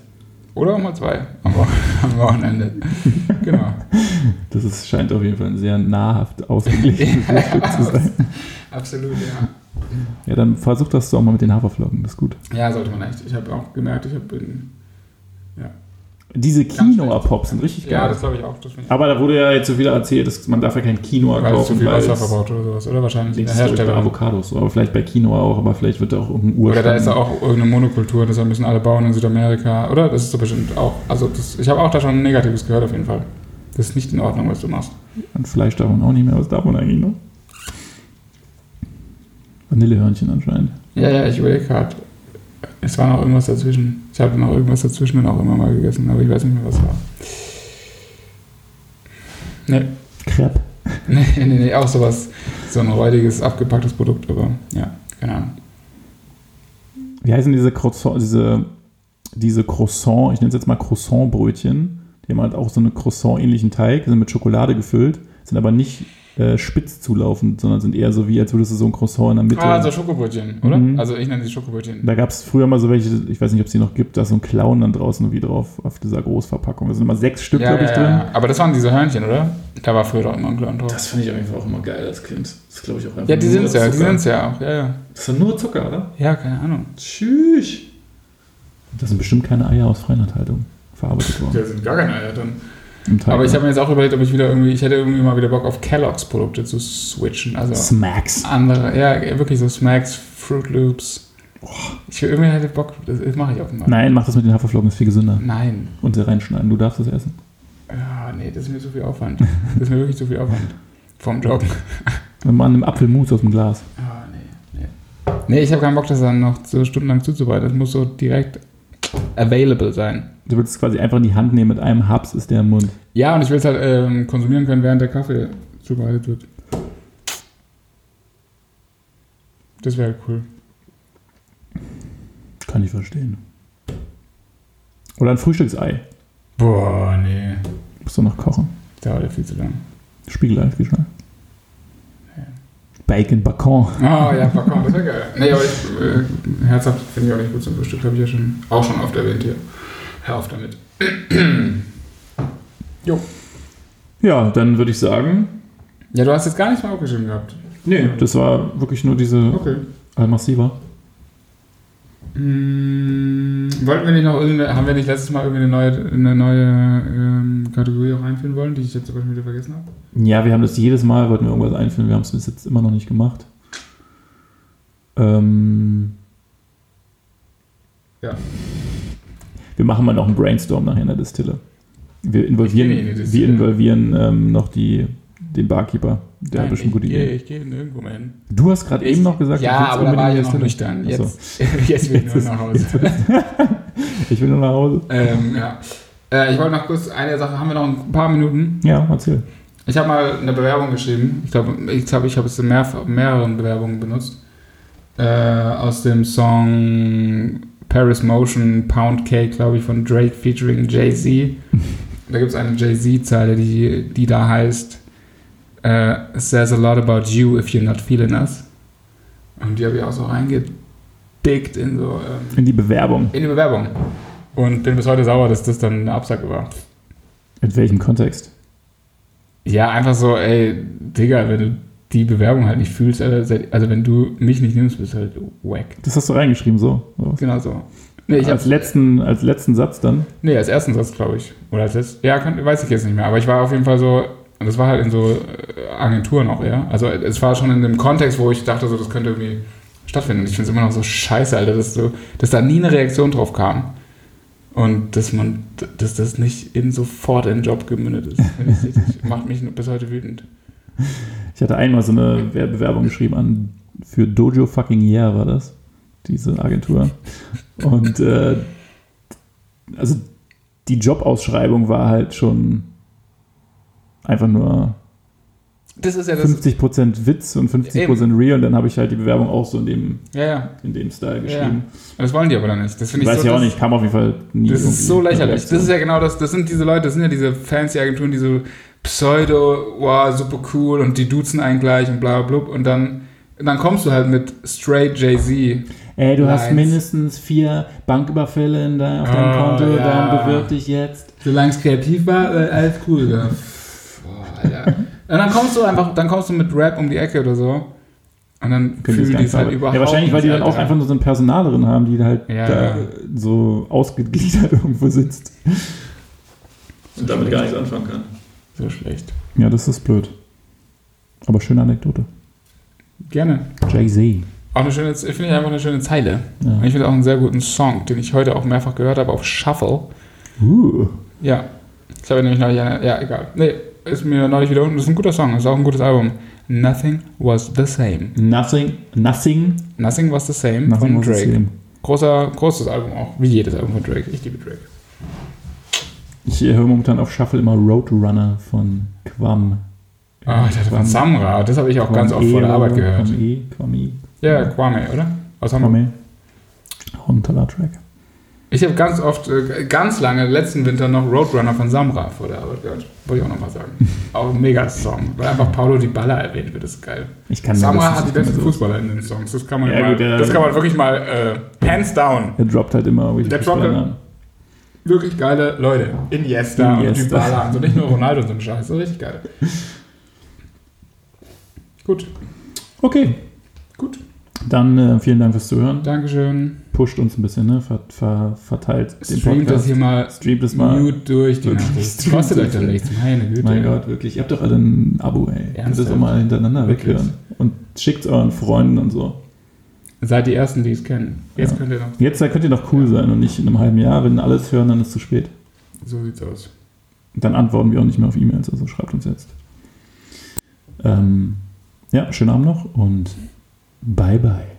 Oder auch mal zwei am, Wo [laughs] am Wochenende. [laughs] genau. Das ist, scheint auf jeden Fall ein sehr nahrhaft ausgeglichenes [laughs] Frühstück zu sein. Absolut, ja. Ja, dann versuch das doch mal mit den Haferflocken, das ist gut. Ja, sollte man echt. Ich habe auch gemerkt, ich habe in. Diese Quinoa-Pops sind richtig geil. Ja, das glaube ich auch. Aber da wurde ja jetzt so wieder erzählt, dass man darf ja kein Quinoa weil es zu kaufen, viel weil Wasser verbraucht oder sowas. Oder wahrscheinlich der Herstellung. Avocados so, aber vielleicht bei Quinoa auch, aber vielleicht wird da auch irgendein Urstand. Oder da ist ja auch irgendeine Monokultur, deshalb müssen alle bauen in Südamerika. Oder? Das ist doch bestimmt auch. Also, das, ich habe auch da schon Negatives gehört, auf jeden Fall. Das ist nicht in Ordnung, was du machst. Und Fleisch darf man auch nicht mehr. Was darf man eigentlich noch? Vanillehörnchen anscheinend. Ja, ja, ich überlege gerade. Es war noch irgendwas dazwischen. Ich habe noch irgendwas dazwischen dann auch immer mal gegessen, aber ich weiß nicht mehr, was war. Nee, Crepe. [laughs] nee, nee, nee, auch sowas. So ein räudiges, abgepacktes Produkt, aber ja, keine Ahnung. Wie heißen diese Croissant, diese, diese Croissant, ich nenne es jetzt mal Croissant-Brötchen. Die haben halt auch so einen Croissant-ähnlichen Teig, sind mit Schokolade gefüllt, sind aber nicht äh, spitz zulaufend, sondern sind eher so wie, als würdest du so ein Croissant in der Mitte. Ah, also Schokobrötchen, oder? Mhm. Also ich nenne sie Schokobrötchen. Da gab es früher mal so welche, ich weiß nicht, ob es die noch gibt, da ist so ein Clown dann draußen wie drauf auf dieser Großverpackung. Da sind immer sechs Stück, Ja, glaube ich, ja, drin. Aber das waren diese Hörnchen, oder? Da war früher doch immer ein Clown drauf. Das finde ich auf jeden Fall auch immer geil als Kind. Das ist, glaube ich, auch einfach ja, die sind es ja, die sind es ja auch. Ja, ja. Das ist doch nur Zucker, oder? Ja, keine Ahnung. Tschüss. Das sind bestimmt keine Eier aus Freilandhaltung verarbeitet worden. Da sind gar keine Eier drin. Aber ich ne? habe mir jetzt auch überlegt, ob ich wieder irgendwie, ich hätte irgendwie mal wieder Bock auf Kellogg's Produkte zu switchen. Also Smacks. andere, ja, wirklich so Smacks, Fruit Loops. Ich will irgendwie hätte Bock, das, mache ich offenbar. Nein, mach das mit den Haferflocken, ist viel gesünder. Nein. Und sie reinschneiden, du darfst es essen. Ja, nee, das ist mir zu viel Aufwand. Das ist mir wirklich zu viel Aufwand. Vom Joggen. [laughs] Wenn man einem Apfelmus aus dem Glas. Ah, nee, nee. Nee, ich habe keinen Bock, das dann noch so stundenlang zuzubereiten. Das muss so direkt available sein. Du würdest es quasi einfach in die Hand nehmen, mit einem Haps ist der im Mund. Ja, und ich will es halt ähm, konsumieren können, während der Kaffee zubereitet wird. Das wäre cool. Kann ich verstehen. Oder ein Frühstücksei. Boah, nee. Musst du noch kochen. Dauert ja viel zu lang. Spiegelei, viel schnell. Bacon, Bacon. Oh ja, Popcorn, das wäre geil. Nee, aber ich, äh, herzhaft finde ich auch nicht gut zum Frühstück. Habe ich ja schon, auch schon oft erwähnt hier. Hör auf damit. [clears throat] jo. Ja, dann würde ich sagen. Ja, du hast jetzt gar nichts mehr aufgeschrieben gehabt. Nee, das war wirklich nur diese Okay. Al-Massiva. Hm, wollten wir nicht noch irgendeine, haben wir nicht letztes Mal irgendwie eine neue, eine neue ähm, Kategorie auch einführen wollen, die ich jetzt aber schon wieder vergessen habe? Ja, wir haben das jedes Mal, wollten wir irgendwas einführen, wir haben es bis jetzt immer noch nicht gemacht. Ähm, Ja. wir machen mal noch einen Brainstorm nachher in der Distille. Wir involvieren, die wir involvieren ähm, noch die, den Barkeeper. Der hat Nein, bestimmt gute ich, gehe- Ideen. ich gehe nirgendwo mehr hin. Du hast gerade eben noch gesagt, ja, aber da war ich noch nüchtern. Distille. Jetzt, [laughs] jetzt will ich nur nach Hause. [laughs] Ich will nur nach Hause. ähm, ja. Äh, ich wollte noch kurz eine Sache, haben wir noch ein paar Minuten? Ja, erzähl. Ich habe mal eine Bewerbung geschrieben. Ich glaube, ich, glaub, ich habe es in mehr, mehreren Bewerbungen benutzt. Äh, aus dem Song Paris Motion Pound Cake, glaube ich, von Drake featuring Jay-Z. [laughs] Da gibt es eine Jay-Z-Zeile, die, die da heißt: It says a lot about you if you're not feeling us. Und die habe ich auch so reingedickt in so. Ähm, In die Bewerbung. in die Bewerbung. Und bin bis heute sauer, dass das dann eine Absage war. In welchem Kontext? Ja, einfach so, ey, Digga, wenn du die Bewerbung halt nicht fühlst, also wenn du mich nicht nimmst, bist du halt wack. Das hast du reingeschrieben, so. oder? Genau so. Nee, ich als, letzten, als letzten Satz dann. nee, als ersten Satz, glaube ich. Oder als letzten, ja, kann, weiß ich jetzt nicht mehr. Aber ich war auf jeden Fall so, und das war halt in so äh, Agenturen auch, ja. Also es war schon in dem Kontext, wo ich dachte, so, das könnte irgendwie stattfinden. Und ich finde es immer noch so scheiße, Alter, dass, so, dass da nie eine Reaktion drauf kam. Und dass man, dass das nicht in sofort in den Job gemündet ist. Richtig- [laughs] Macht mich bis heute wütend. Ich hatte einmal so eine Wer- Bewerbung geschrieben an für Dojo fucking Yeah war das, diese Agentur. Und äh, also die Jobausschreibung war halt schon einfach nur Das ist ja das. 50% Witz und 50% real und dann habe ich halt die Bewerbung auch so in dem, Ja, ja. in dem Style Ja. geschrieben. Das wollen die aber dann nicht. Das Ich ich weiß so, ja auch nicht, kam auf jeden Fall nie. Das ist so lächerlich. Das ist ja genau das. Das sind diese Leute, das sind ja diese fancy Agenturen, die so Pseudo, wow, super cool und die duzen einen gleich und bla bla bla. Und dann, dann kommst du halt mit straight Jay-Z. Ey, du hast Lines. mindestens vier Banküberfälle in dein, auf deinem Oh, Konto, ja. dann bewirb dich jetzt. Solange es kreativ war, äh, alles cool. Ja. Alter. Und dann kommst du einfach, dann kommst du mit Rap um die Ecke oder so. Und dann Können die fühlen die es nicht halt haben. überhaupt Ja, wahrscheinlich, weil die dann auch einfach nur so eine Personalerin haben, die halt Ja, da ja. so ausgegliedert [laughs] irgendwo sitzt. Und damit gar nichts anfangen kann. So schlecht. Ja, das ist blöd. Aber schöne Anekdote. Gerne. Jay-Z. Auch eine schöne, finde ich einfach eine schöne Zeile. Und Ja. ich finde auch einen sehr guten Song, den ich heute auch mehrfach gehört habe auf Shuffle. Uh. Ja. Ich habe nämlich neulich eine, ja, egal. Nee, ist mir neulich wieder unten. Das ist ein guter Song, ist auch ein gutes Album. Nothing was the same. Nothing, nothing, Nothing was the same nothing von Drake. same. Großer, großes Album auch, wie jedes Album von Drake. Ich liebe Drake. Ich höre momentan auf Shuffle immer Roadrunner von Quam. Ah, ich dachte von Samra, das habe ich auch Quam ganz oft E vor der Arbeit so, gehört. Quam E, Quam E. Ja, Kwame, oder? Aus Hamburg. E. Ein toller Track. Ich habe ganz oft, äh, ganz lange, letzten Winter noch Roadrunner von Samra vor der Arbeit gehört. Wollte ich auch nochmal sagen. [laughs] auch ein Mega-Song, weil einfach Paulo Di Balla erwähnt wird, das ist geil. Ich kann Samra hat die besten so- Fußballer in den Songs. Das kann man, Ja, mal, gut, der- das kann man wirklich mal äh, hands down. Er droppt halt immer Der droppt- an. Wirklich geile Leute. Iniesta, und Iniesta. Dybala. Also nicht nur Ronaldo und so ein Scheiß. So richtig geil. [laughs] Gut. Okay. Gut. Dann äh, vielen Dank fürs Zuhören. Dankeschön. Pusht uns ein bisschen, ne? Ver, ver, verteilt den Streamt das hier mal Streamt es mal. mute durch Nacht. Das streamt kostet das euch doch nichts. Meine Güte. Mein Gott, wirklich. Ihr habt doch alle ein Abo, ey. Könnt das Ernsthaft? auch mal hintereinander Wirklich? weghören. Und schickt euren Freunden und so. Seid die Ersten, die es kennen. Jetzt Ja. könnt ihr noch. Jetzt könnt ihr noch cool sein und nicht in einem halben Jahr. Wenn alles hören, dann ist es zu spät. So sieht's aus. Dann antworten wir auch nicht mehr auf E-Mails, also schreibt uns jetzt. Ähm, ja, schönen Abend noch und bye bye.